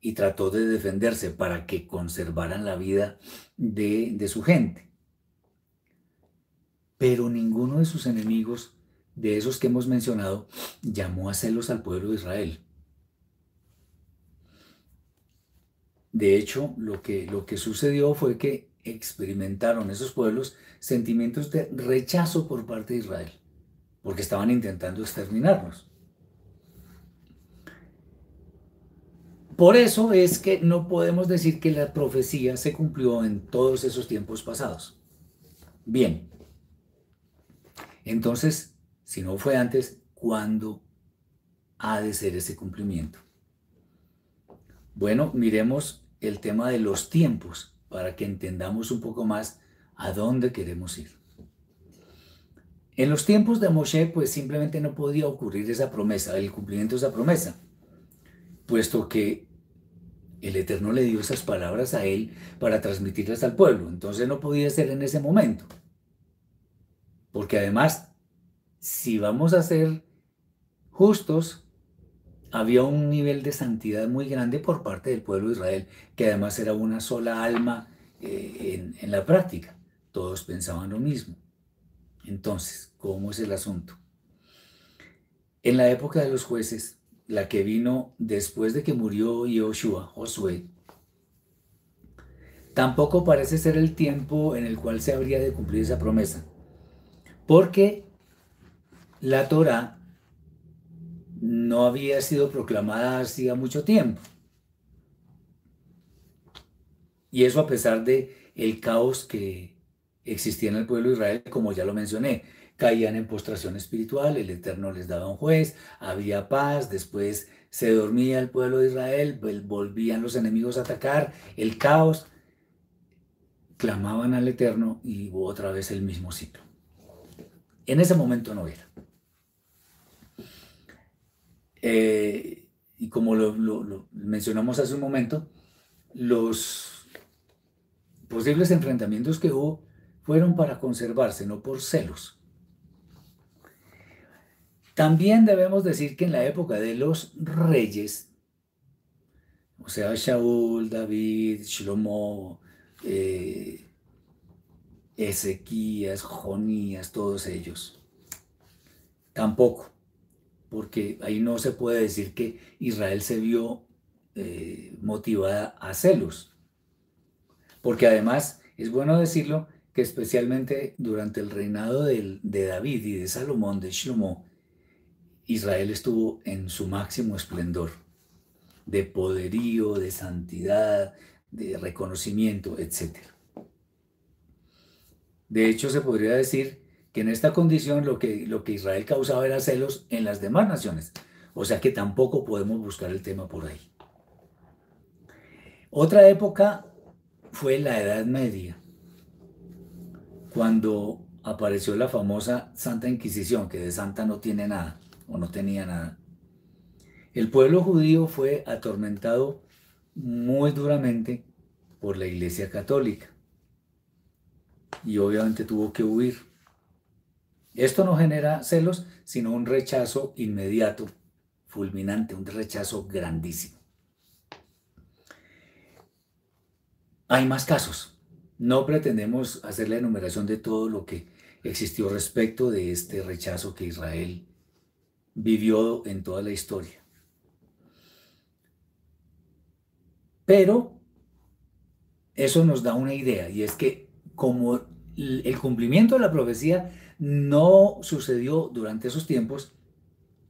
y trató de defenderse para que conservaran la vida de, de su gente. Pero ninguno de sus enemigos, de esos que hemos mencionado, llamó a celos al pueblo de Israel. De hecho, lo que, lo que sucedió fue que experimentaron esos pueblos sentimientos de rechazo por parte de Israel, porque estaban intentando exterminarnos. Por eso es que no podemos decir que la profecía se cumplió en todos esos tiempos pasados. Bien, entonces, si no fue antes, ¿cuándo ha de ser ese cumplimiento? Bueno, miremos el tema de los tiempos para que entendamos un poco más a dónde queremos ir. En los tiempos de Moshe, pues simplemente no podía ocurrir esa promesa, el cumplimiento de esa promesa, puesto que el Eterno le dio esas palabras a él para transmitirlas al pueblo. Entonces no podía ser en ese momento. Porque además, si vamos a ser justos, había un nivel de santidad muy grande por parte del pueblo de Israel, que además era una sola alma eh, en, la práctica. Todos pensaban lo mismo. Entonces, ¿cómo es el asunto? En la época de los jueces, la que vino después de que murió Yoshua, Josué, tampoco parece ser el tiempo en el cual se habría de cumplir esa promesa, porque la Torah no había sido proclamada hacía mucho tiempo. Y eso a pesar de el caos que existía en el pueblo de Israel, como ya lo mencioné caían en postración espiritual, el Eterno les daba un juez, había paz, después se dormía el pueblo de Israel, volvían los enemigos a atacar, el caos, clamaban al Eterno y hubo otra vez el mismo ciclo. En ese momento no era. Eh, y como lo mencionamos hace un momento, los posibles enfrentamientos que hubo fueron para conservarse, no por celos. También debemos decir que en la época de los reyes, o sea, Shaul, David, Shlomo, eh, Ezequías, Jonías, todos ellos, tampoco, porque ahí no se puede decir que Israel se vio eh, motivada a celos, porque además es bueno decirlo que especialmente durante el reinado de David y de Salomón, de Shlomo, Israel estuvo en su máximo esplendor de poderío, de santidad, de reconocimiento, etc. De hecho, se podría decir que en esta condición lo que, lo que Israel causaba era celos en las demás naciones. O sea que tampoco podemos buscar el tema por ahí. Otra época fue la Edad Media, cuando apareció la famosa Santa Inquisición, que de santa no tiene nada o no tenía nada. El pueblo judío fue atormentado muy duramente por la Iglesia Católica y obviamente tuvo que huir. Esto no genera celos, sino un rechazo inmediato, fulminante, un rechazo grandísimo. Hay más casos. No pretendemos hacer la enumeración de todo lo que existió respecto de este rechazo que Israel vivió en toda la historia. Pero eso nos da una idea y es que como el cumplimiento de la profecía no sucedió durante esos tiempos,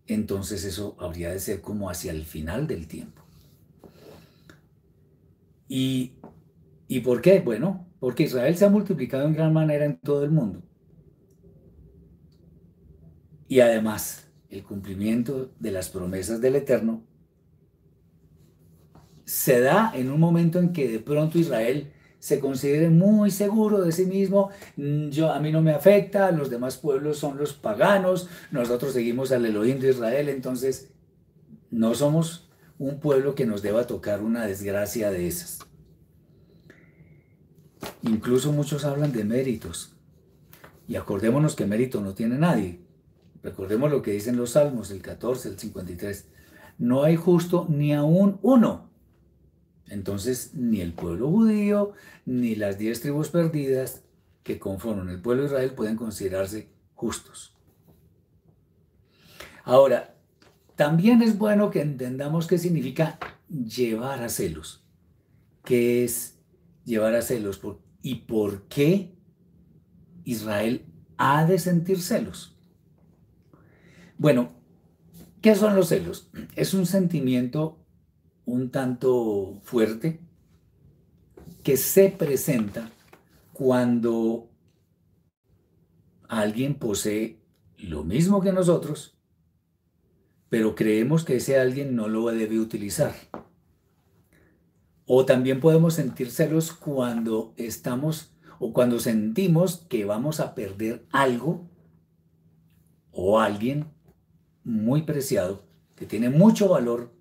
entonces eso habría de ser como hacia el final del tiempo. ¿Y, ¿Y por qué? Bueno, porque Israel se ha multiplicado en gran manera en todo el mundo. Y además, el cumplimiento de las promesas del Eterno, se da en un momento en que de pronto Israel se considere muy seguro de sí mismo, mm, yo, a mí no me afecta, los demás pueblos son los paganos, nosotros seguimos al Elohim de Israel, entonces no somos un pueblo que nos deba tocar una desgracia de esas. Incluso muchos hablan de méritos. Y acordémonos que mérito no tiene nadie. Recordemos lo que dicen los Salmos, el 14, el 53. No hay justo ni aún uno. Entonces, ni el pueblo judío, ni las diez tribus perdidas que conforman el pueblo de Israel pueden considerarse justos. Ahora, también es bueno que entendamos qué significa llevar a celos. qué es llevar a celos y por qué Israel ha de sentir celos. Bueno, ¿qué son los celos? Es un sentimiento un tanto fuerte que se presenta cuando alguien posee lo mismo que nosotros, pero creemos que ese alguien no lo debe utilizar. O también podemos sentir celos cuando estamos o cuando sentimos que vamos a perder algo o alguien muy preciado, que tiene mucho valor,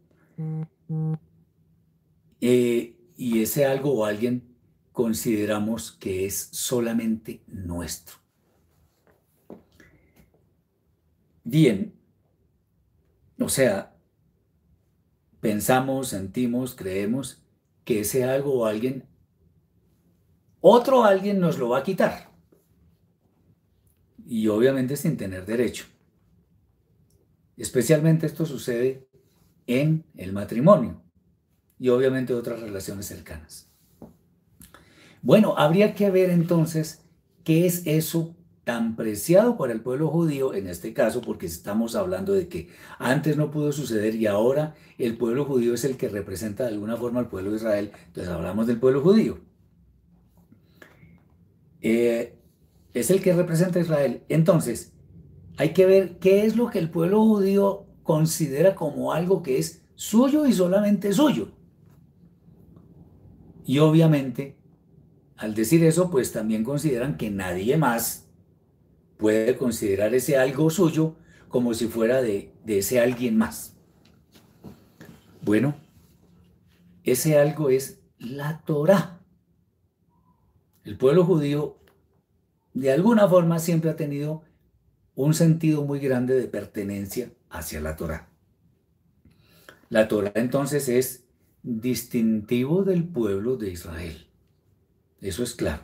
eh, y ese algo o alguien consideramos que es solamente nuestro. Bien, o sea, pensamos, sentimos, creemos que ese algo o alguien, otro alguien nos lo va a quitar. Y obviamente sin tener derecho. Especialmente esto sucede en el matrimonio y obviamente otras relaciones cercanas. Bueno, habría que ver entonces qué es eso tan preciado para el pueblo judío, en este caso, porque estamos hablando de que antes no pudo suceder y ahora el pueblo judío es el que representa de alguna forma al pueblo de Israel, entonces hablamos del pueblo judío. Eh, es el que representa a Israel. Entonces, hay que ver qué es lo que el pueblo judío considera como algo que es suyo y solamente suyo. Y obviamente, al decir eso, pues también consideran que nadie más puede considerar ese algo suyo como si fuera de, ese alguien más. Bueno, ese algo es la Torah. El pueblo judío de alguna forma siempre ha tenido un sentido muy grande de pertenencia hacia la Torah. La Torah entonces es distintivo del pueblo de Israel. Eso es claro.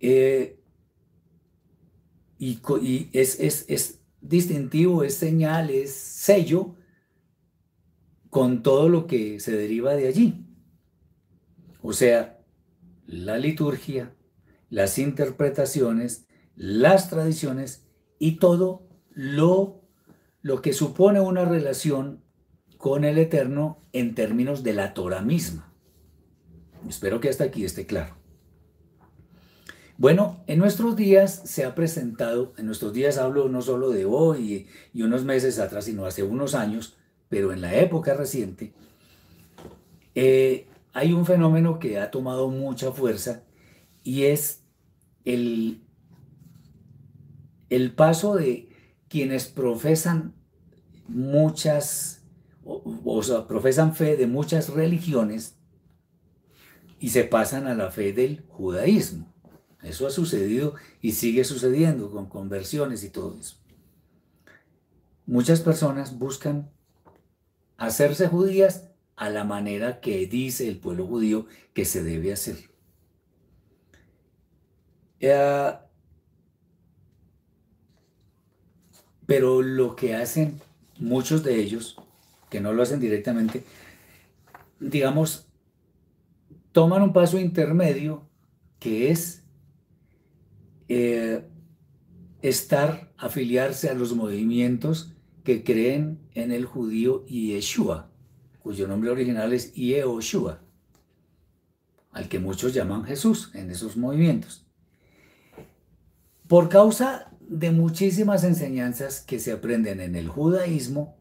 Eh, y, es, es distintivo, es señal, es sello con todo lo que se deriva de allí. O sea, la liturgia, las interpretaciones, las tradiciones y todo lo, lo que supone una relación con el Eterno en términos de la Torah misma. Espero que hasta aquí esté claro. Bueno, en nuestros días se ha presentado, en nuestros días hablo no solo de hoy y unos meses atrás, sino hace unos años, pero en la época reciente, eh, hay un fenómeno que ha tomado mucha fuerza y es el, el paso de quienes profesan muchas, o sea, profesan fe de muchas religiones y se pasan a la fe del judaísmo. Eso ha sucedido y sigue sucediendo con conversiones y todo eso. Muchas personas buscan hacerse judías a la manera que dice el pueblo judío que se debe hacer. Eh, pero lo que hacen muchos de ellos, que no lo hacen directamente, digamos, toman un paso intermedio que es eh, estar, afiliarse a los movimientos que creen en el judío Yeshua, cuyo nombre original es Yehoshua, al que muchos llaman Jesús en esos movimientos. Por causa de muchísimas enseñanzas que se aprenden en el judaísmo,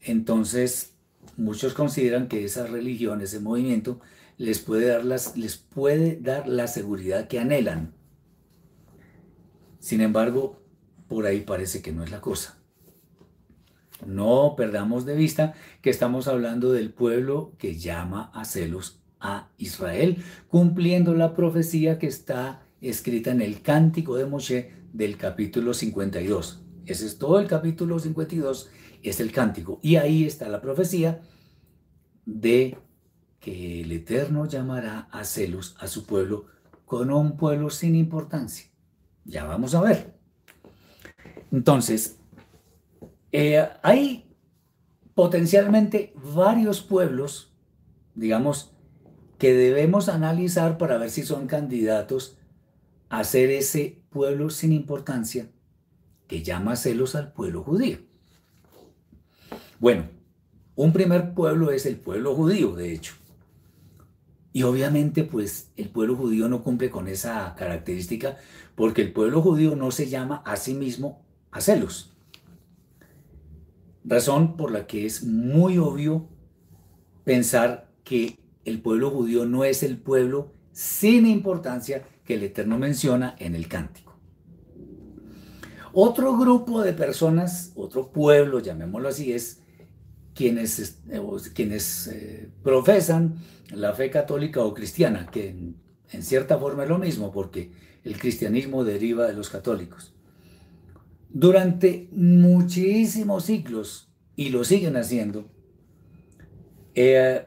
entonces muchos consideran que esa religión, ese movimiento, les puede dar, las, les puede dar la seguridad que anhelan. Sin embargo, por ahí parece que no es la cosa. No perdamos de vista que estamos hablando del pueblo que llama a celos a Israel, cumpliendo la profecía que está escrita en el Cántico de Moshe del capítulo 52. Ese es todo el capítulo 52, es el Cántico. Y ahí está la profecía de que el Eterno llamará a celos a su pueblo con un pueblo sin importancia. Ya vamos a ver. Entonces, eh, hay potencialmente varios pueblos digamos, que debemos analizar para ver si son candidatos a ser ese pueblo sin importancia que llama celos al pueblo judío. Bueno, un primer pueblo es el pueblo judío, de hecho. Y obviamente, pues el pueblo judío no cumple con esa característica porque el pueblo judío no se llama a sí mismo a celos. Razón por la que es muy obvio pensar que el pueblo judío no es el pueblo sin importancia que el Eterno menciona en el cántico. Otro grupo de personas, otro pueblo, llamémoslo así, es quienes, eh, quienes eh, profesan la fe católica o cristiana, que en, cierta forma es lo mismo, porque el cristianismo deriva de los católicos. Durante muchísimos siglos, y lo siguen haciendo, eh,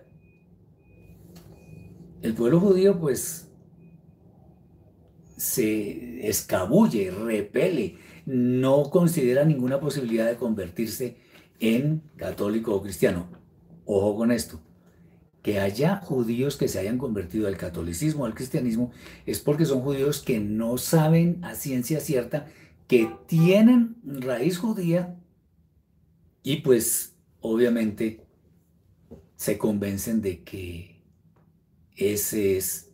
el pueblo judío pues se escabulle, repele, no considera ninguna posibilidad de convertirse en católico o cristiano. Ojo con esto, que haya judíos que se hayan convertido al catolicismo al cristianismo es porque son judíos que no saben a ciencia cierta que tienen raíz judía y pues obviamente se convencen de que esa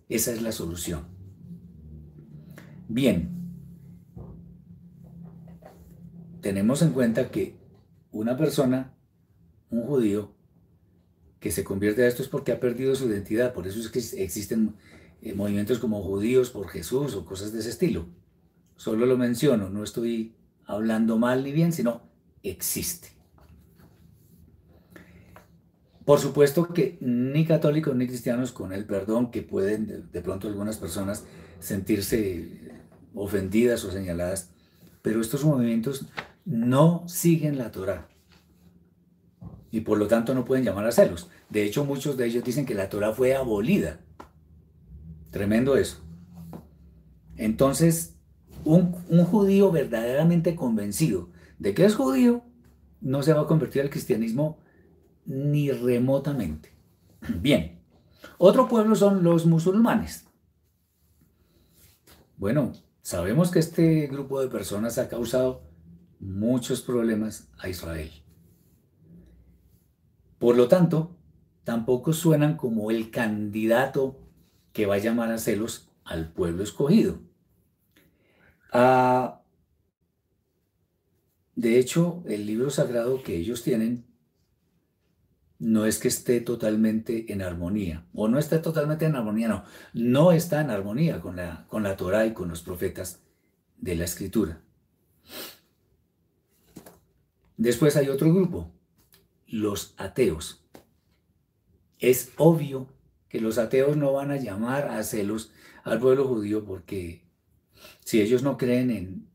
es la solución. Bien, tenemos en cuenta que una persona, un judío, que se convierte a esto es porque ha perdido su identidad, por eso es que existen eh, movimientos como judíos por Jesús o cosas de ese estilo. Solo lo menciono, no estoy hablando mal ni bien, sino existe. Por supuesto que ni católicos ni cristianos, con el perdón que pueden de, pronto algunas personas sentirse ofendidas o señaladas, pero estos movimientos no siguen la Torah y por lo tanto no pueden llamar a celos. De hecho, muchos de ellos dicen que la Torah fue abolida. Tremendo eso. Entonces, un, un, judío verdaderamente convencido de que es judío no se va a convertir al cristianismo ni remotamente. Bien, otro pueblo son los musulmanes. Bueno, sabemos que este grupo de personas ha causado muchos problemas a Israel. Por lo tanto, tampoco suenan como el candidato que va a llamar a celos al pueblo escogido. Ah, de hecho, el libro sagrado que ellos tienen no es que esté totalmente en armonía, o no esté totalmente en armonía, no, no está en armonía con la, con la Torah y con los profetas de la escritura. Después hay otro grupo, los ateos. Es obvio que los ateos no van a llamar a celos al pueblo judío porque si ellos no creen en,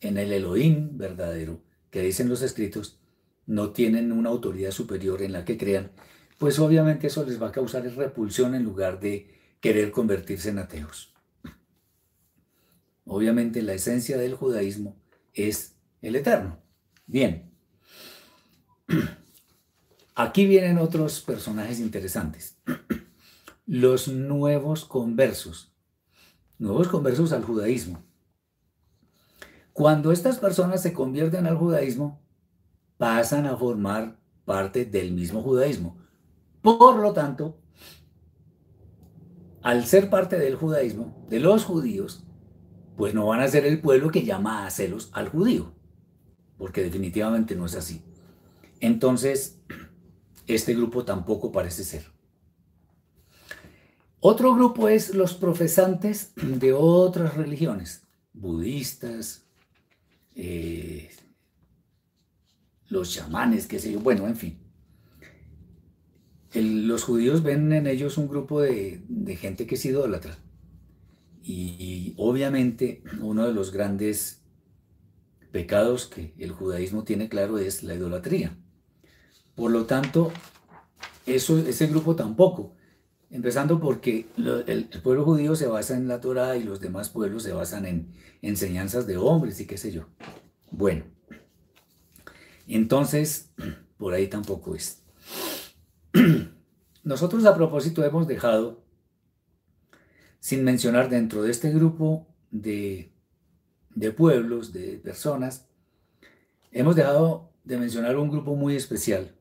en el Elohim verdadero que dicen los escritos, no tienen una autoridad superior en la que crean, pues obviamente eso les va a causar repulsión en lugar de querer convertirse en ateos. Obviamente la esencia del judaísmo es el eterno. Bien. Aquí vienen otros personajes interesantes. Los nuevos conversos. Nuevos conversos al judaísmo. Cuando estas personas se convierten al judaísmo, pasan a formar parte del mismo judaísmo. Por lo tanto, al ser parte del judaísmo, de los judíos, pues no van a ser el pueblo que llama a celos al judío, porque definitivamente no es así. Entonces, este grupo tampoco parece ser. Otro grupo es los profesantes de otras religiones, budistas, eh, los chamanes, qué sé yo, bueno, en fin. los judíos ven en ellos un grupo de, gente que es idólatra. Y, obviamente uno de los grandes pecados que el judaísmo tiene claro es la idolatría. Por lo tanto, eso, ese grupo tampoco. Empezando porque el, el, pueblo judío se basa en la Torah y los demás pueblos se basan en enseñanzas de hombres y qué sé yo. Bueno, entonces, por ahí tampoco es. nosotros a propósito hemos dejado, sin mencionar dentro de este grupo de, de pueblos, de personas, hemos dejado de mencionar un grupo muy especial,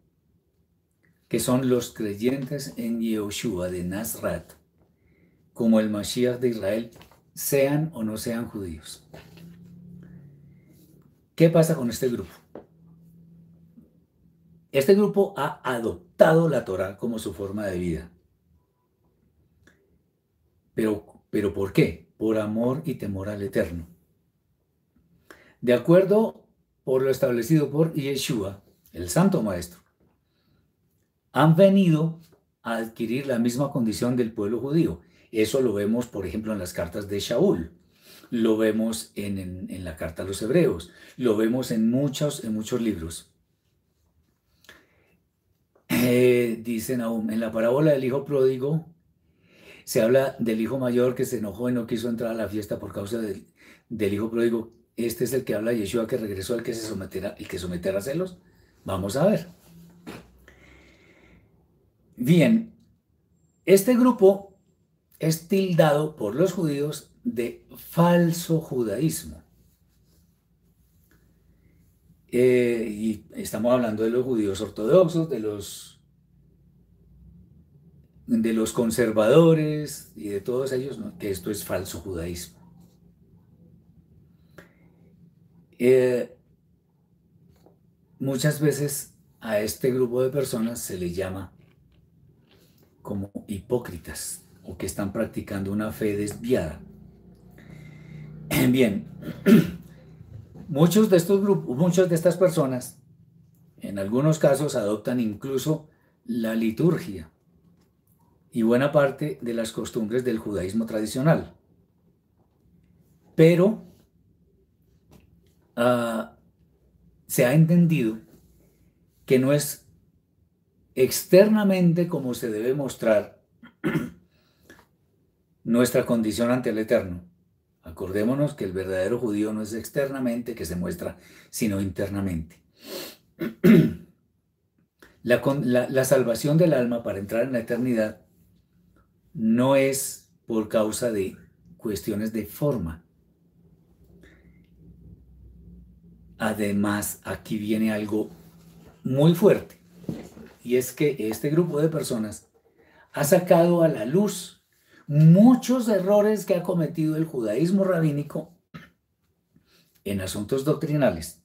que son los creyentes en Yehoshua de Nazrat, como el Mashiach de Israel, sean o no sean judíos. ¿Qué pasa con este grupo? Este grupo ha adoptado la Torah como su forma de vida. Pero, pero ¿por qué? Por amor y temor al Eterno. De acuerdo por lo establecido por Yeshua, el Santo Maestro, han venido a adquirir la misma condición del pueblo judío. Eso lo vemos, por ejemplo, en las cartas de Shaul, lo vemos en, la carta a los hebreos, lo vemos en muchos, en muchos libros. Eh, dicen aún, en la parábola del hijo pródigo, se habla del hijo mayor que se enojó y no quiso entrar a la fiesta por causa del, hijo pródigo. Este es el que habla Yeshua que regresó, el que se someterá, el que someterá celos. Vamos a ver. Bien, este grupo es tildado por los judíos de falso judaísmo. Eh, y estamos hablando de los judíos ortodoxos, de los, de los conservadores y de todos ellos, que esto es falso judaísmo. Eh, muchas veces a este grupo de personas se les llama como hipócritas o que están practicando una fe desviada. Bien, muchos de estos grupos, muchas de estas personas, en algunos casos adoptan incluso la liturgia y buena parte de las costumbres del judaísmo tradicional. Pero ah, se ha entendido que no es externamente como se debe mostrar nuestra condición ante el Eterno. Acordémonos que el verdadero judío no es externamente que se muestra, sino internamente. La, salvación del alma para entrar en la eternidad no es por causa de cuestiones de forma. Además, aquí viene algo muy fuerte, y es que este grupo de personas ha sacado a la luz muchos errores que ha cometido el judaísmo rabínico en asuntos doctrinales.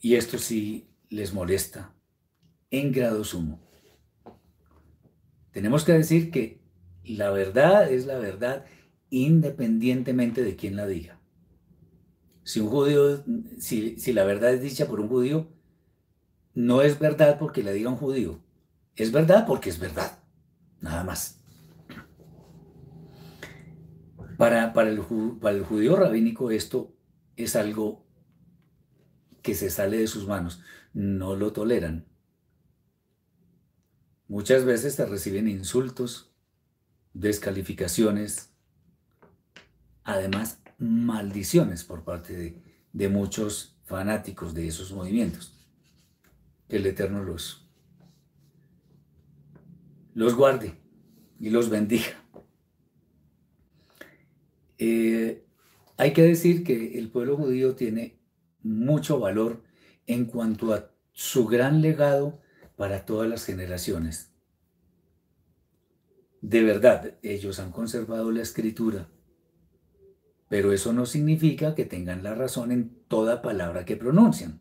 Y esto sí les molesta en grado sumo. Tenemos que decir que la verdad es la verdad independientemente de quién la diga. Si un judío, si, si la verdad es dicha por un judío, no es verdad porque la diga un judío. Es verdad porque es verdad. Nada más. Para, para, el, para el judío rabínico esto es algo que se sale de sus manos. No lo toleran. Muchas veces se reciben insultos, descalificaciones, además maldiciones por parte de, de muchos fanáticos de esos movimientos. El Eterno los, los guarde y los bendiga. Eh, hay que decir que el pueblo judío tiene mucho valor en cuanto a su gran legado para todas las generaciones. De verdad, ellos han conservado la escritura, pero eso no significa que tengan la razón en toda palabra que pronuncian.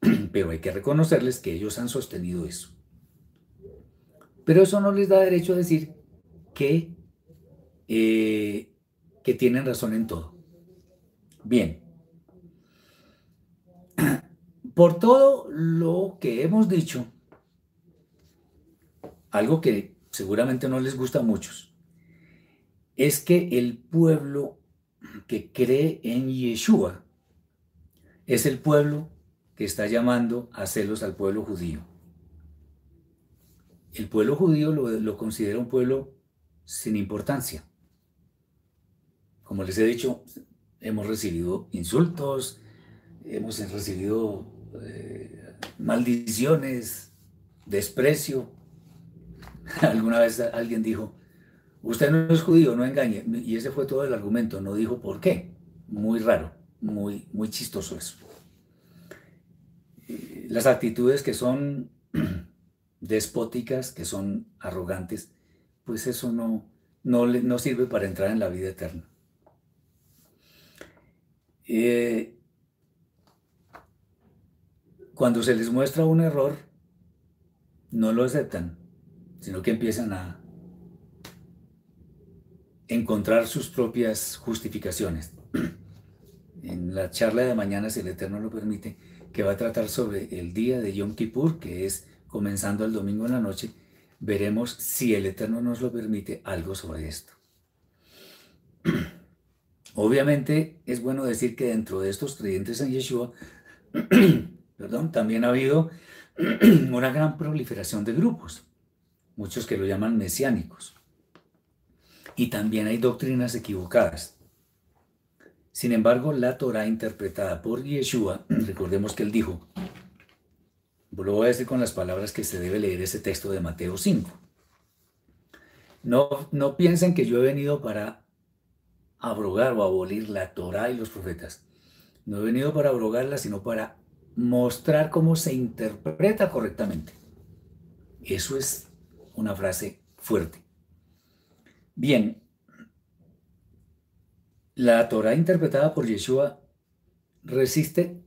Pero hay que reconocerles que ellos han sostenido eso. Pero eso no les da derecho a decir que, eh, que tienen razón en todo. Bien. Por todo lo que hemos dicho, algo que seguramente no les gusta a muchos, es que el pueblo que cree en Yeshua es el pueblo que está llamando a celos al pueblo judío el pueblo judío lo, considera un pueblo sin importancia. Como les he dicho, hemos recibido insultos, hemos recibido eh, maldiciones desprecio. Alguna vez alguien dijo, usted no es judío, no engañe. Y ese fue todo el argumento, no dijo por qué. Muy raro, muy, muy chistoso eso. Eh, las actitudes que son despóticas, que son arrogantes, pues eso no, no, no sirve para entrar en la vida eterna. Eh, cuando se les muestra un error, no lo aceptan, sino que empiezan a encontrar sus propias justificaciones. En la charla de mañana, si el Eterno lo permite, que va a tratar sobre el día de Yom Kippur, que es comenzando el domingo en la noche, veremos, si el Eterno nos lo permite, algo sobre esto. Obviamente es bueno decir que dentro de estos creyentes en Yeshua, perdón, también ha habido una gran proliferación de grupos, muchos que lo llaman mesiánicos. Y también hay doctrinas equivocadas. Sin embargo, la Torah interpretada por Yeshua, recordemos que él dijo, lo voy a decir con las palabras que se debe leer ese texto de Mateo 5. No, no piensen que yo he venido para abrogar o abolir la Torah y los profetas. No he venido para abrogarla, sino para mostrar cómo se interpreta correctamente. Eso es una frase fuerte. Bien, la Torah interpretada por Yeshua resiste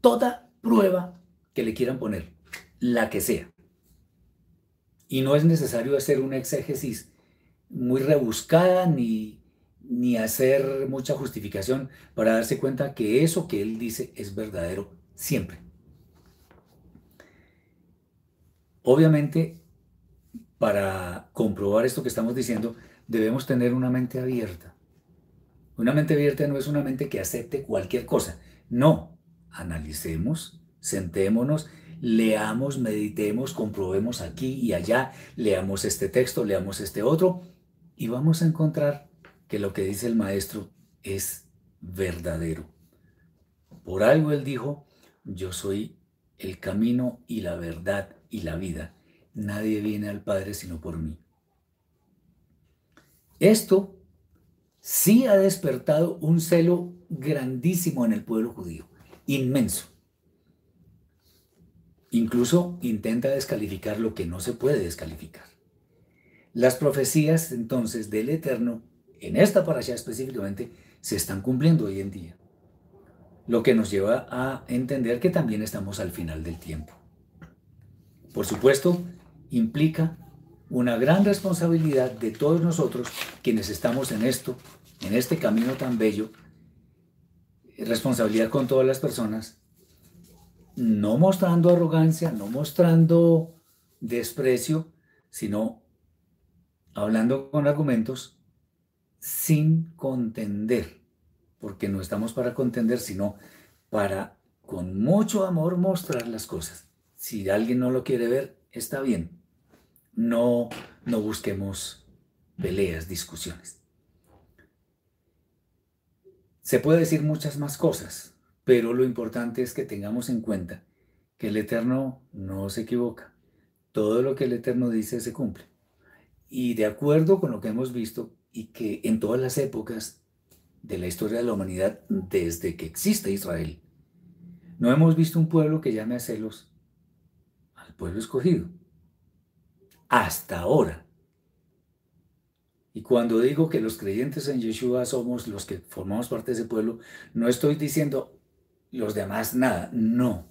toda prueba que le quieran poner, la que sea. Y no es necesario hacer una exégesis muy rebuscada ni, ni hacer mucha justificación para darse cuenta que eso que él dice es verdadero siempre. Obviamente, para comprobar esto que estamos diciendo, debemos tener una mente abierta. Una mente abierta no es una mente que acepte cualquier cosa. No, analicemos, sentémonos, leamos, meditemos, comprobemos aquí y allá, leamos este texto, leamos este otro y vamos a encontrar que lo que dice el maestro es verdadero. Por algo él dijo, yo soy el camino y la verdad y la vida. Nadie viene al Padre sino por mí. Esto sí ha despertado un celo grandísimo en el pueblo judío, inmenso. Incluso intenta descalificar lo que no se puede descalificar. Las profecías entonces del Eterno, en esta parasha específicamente, se están cumpliendo hoy en día. Lo que nos lleva a entender que también estamos al final del tiempo. Por supuesto, implica una gran responsabilidad de todos nosotros quienes estamos en esto, en este camino tan bello, responsabilidad con todas las personas no mostrando arrogancia, no mostrando desprecio, sino hablando con argumentos sin contender, porque no estamos para contender, sino para con mucho amor mostrar las cosas. Si alguien no lo quiere ver, está bien. No, no busquemos peleas, discusiones. Se puede decir muchas más cosas, pero lo importante es que tengamos en cuenta que el Eterno no se equivoca. Todo lo que el Eterno dice se cumple. Y de acuerdo con lo que hemos visto y que en todas las épocas de la historia de la humanidad, desde que existe Israel, no hemos visto un pueblo que llame a celos al pueblo escogido. Hasta ahora. Y cuando digo que los creyentes en Yeshua somos los que formamos parte de ese pueblo, no estoy diciendo los demás nada. No.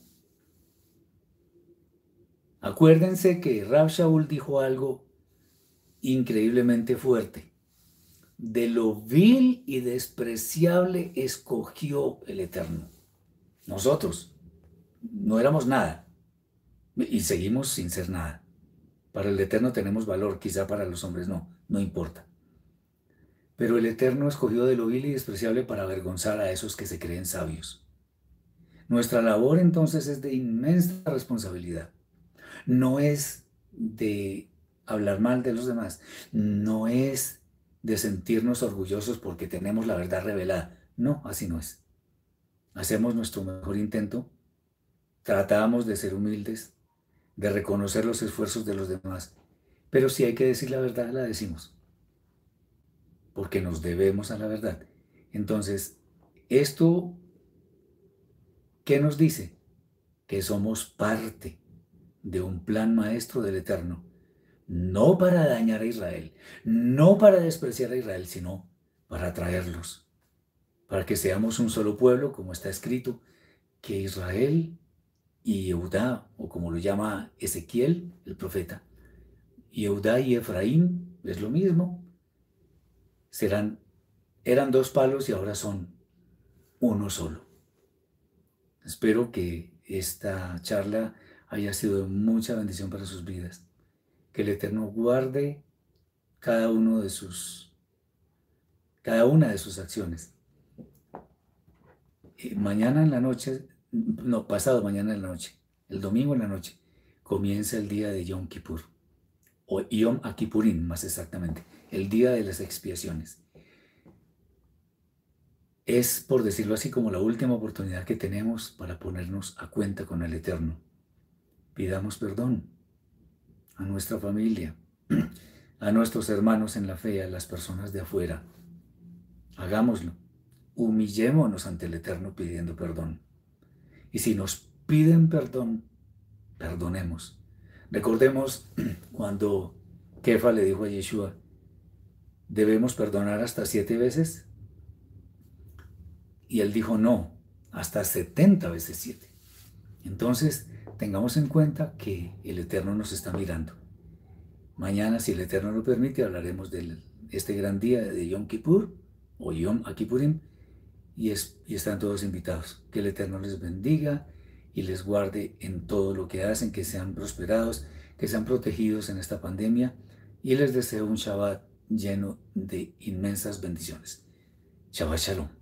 Acuérdense que Rab Shaul dijo algo increíblemente fuerte. De lo vil y despreciable escogió el Eterno. Nosotros no éramos nada y seguimos sin ser nada. Para el Eterno tenemos valor, quizá para los hombres no, no importa. Pero el Eterno escogió de lo vil y despreciable para avergonzar a esos que se creen sabios. Nuestra labor entonces es de inmensa responsabilidad. No es de hablar mal de los demás, no es de sentirnos orgullosos porque tenemos la verdad revelada. No, así no es. Hacemos nuestro mejor intento, tratamos de ser humildes, de reconocer los esfuerzos de los demás. Pero si hay que decir la verdad, la decimos. Porque nos debemos a la verdad. Entonces, esto, ¿qué nos dice? Que somos parte de un plan maestro del Eterno. No para dañar a Israel, no para despreciar a Israel, sino para atraerlos, para que seamos un solo pueblo, como está escrito, que Israel y Eudá, o como lo llama Ezequiel, el profeta, Eudá y Efraín, es lo mismo, serán, eran dos palos y ahora son uno solo. Espero que esta charla haya sido de mucha bendición para sus vidas. Que el Eterno guarde cada uno de sus, cada una de sus acciones. Y mañana en la noche no, pasado mañana en la noche, el domingo en la noche, comienza el día de Yom Kippur, o Yom Akipurim más exactamente, el día de las expiaciones. Es, por decirlo así, como la última oportunidad que tenemos para ponernos a cuenta con el Eterno. Pidamos perdón a nuestra familia, a nuestros hermanos en la fe, a las personas de afuera. Hagámoslo. Humillémonos ante el Eterno pidiendo perdón. Y si nos piden perdón, perdonemos. Recordemos cuando Kefa le dijo a Yeshua, ¿debemos perdonar hasta siete veces? Y él dijo, no, hasta setenta veces siete. Entonces, tengamos en cuenta que el Eterno nos está mirando. Mañana, si el Eterno lo permite, hablaremos de este gran día de Yom Kippur o Yom Akipurim y, están todos invitados. Que el Eterno les bendiga y les guarde en todo lo que hacen, que sean prosperados, que sean protegidos en esta pandemia y les deseo un Shabbat lleno de inmensas bendiciones. Shabbat Shalom.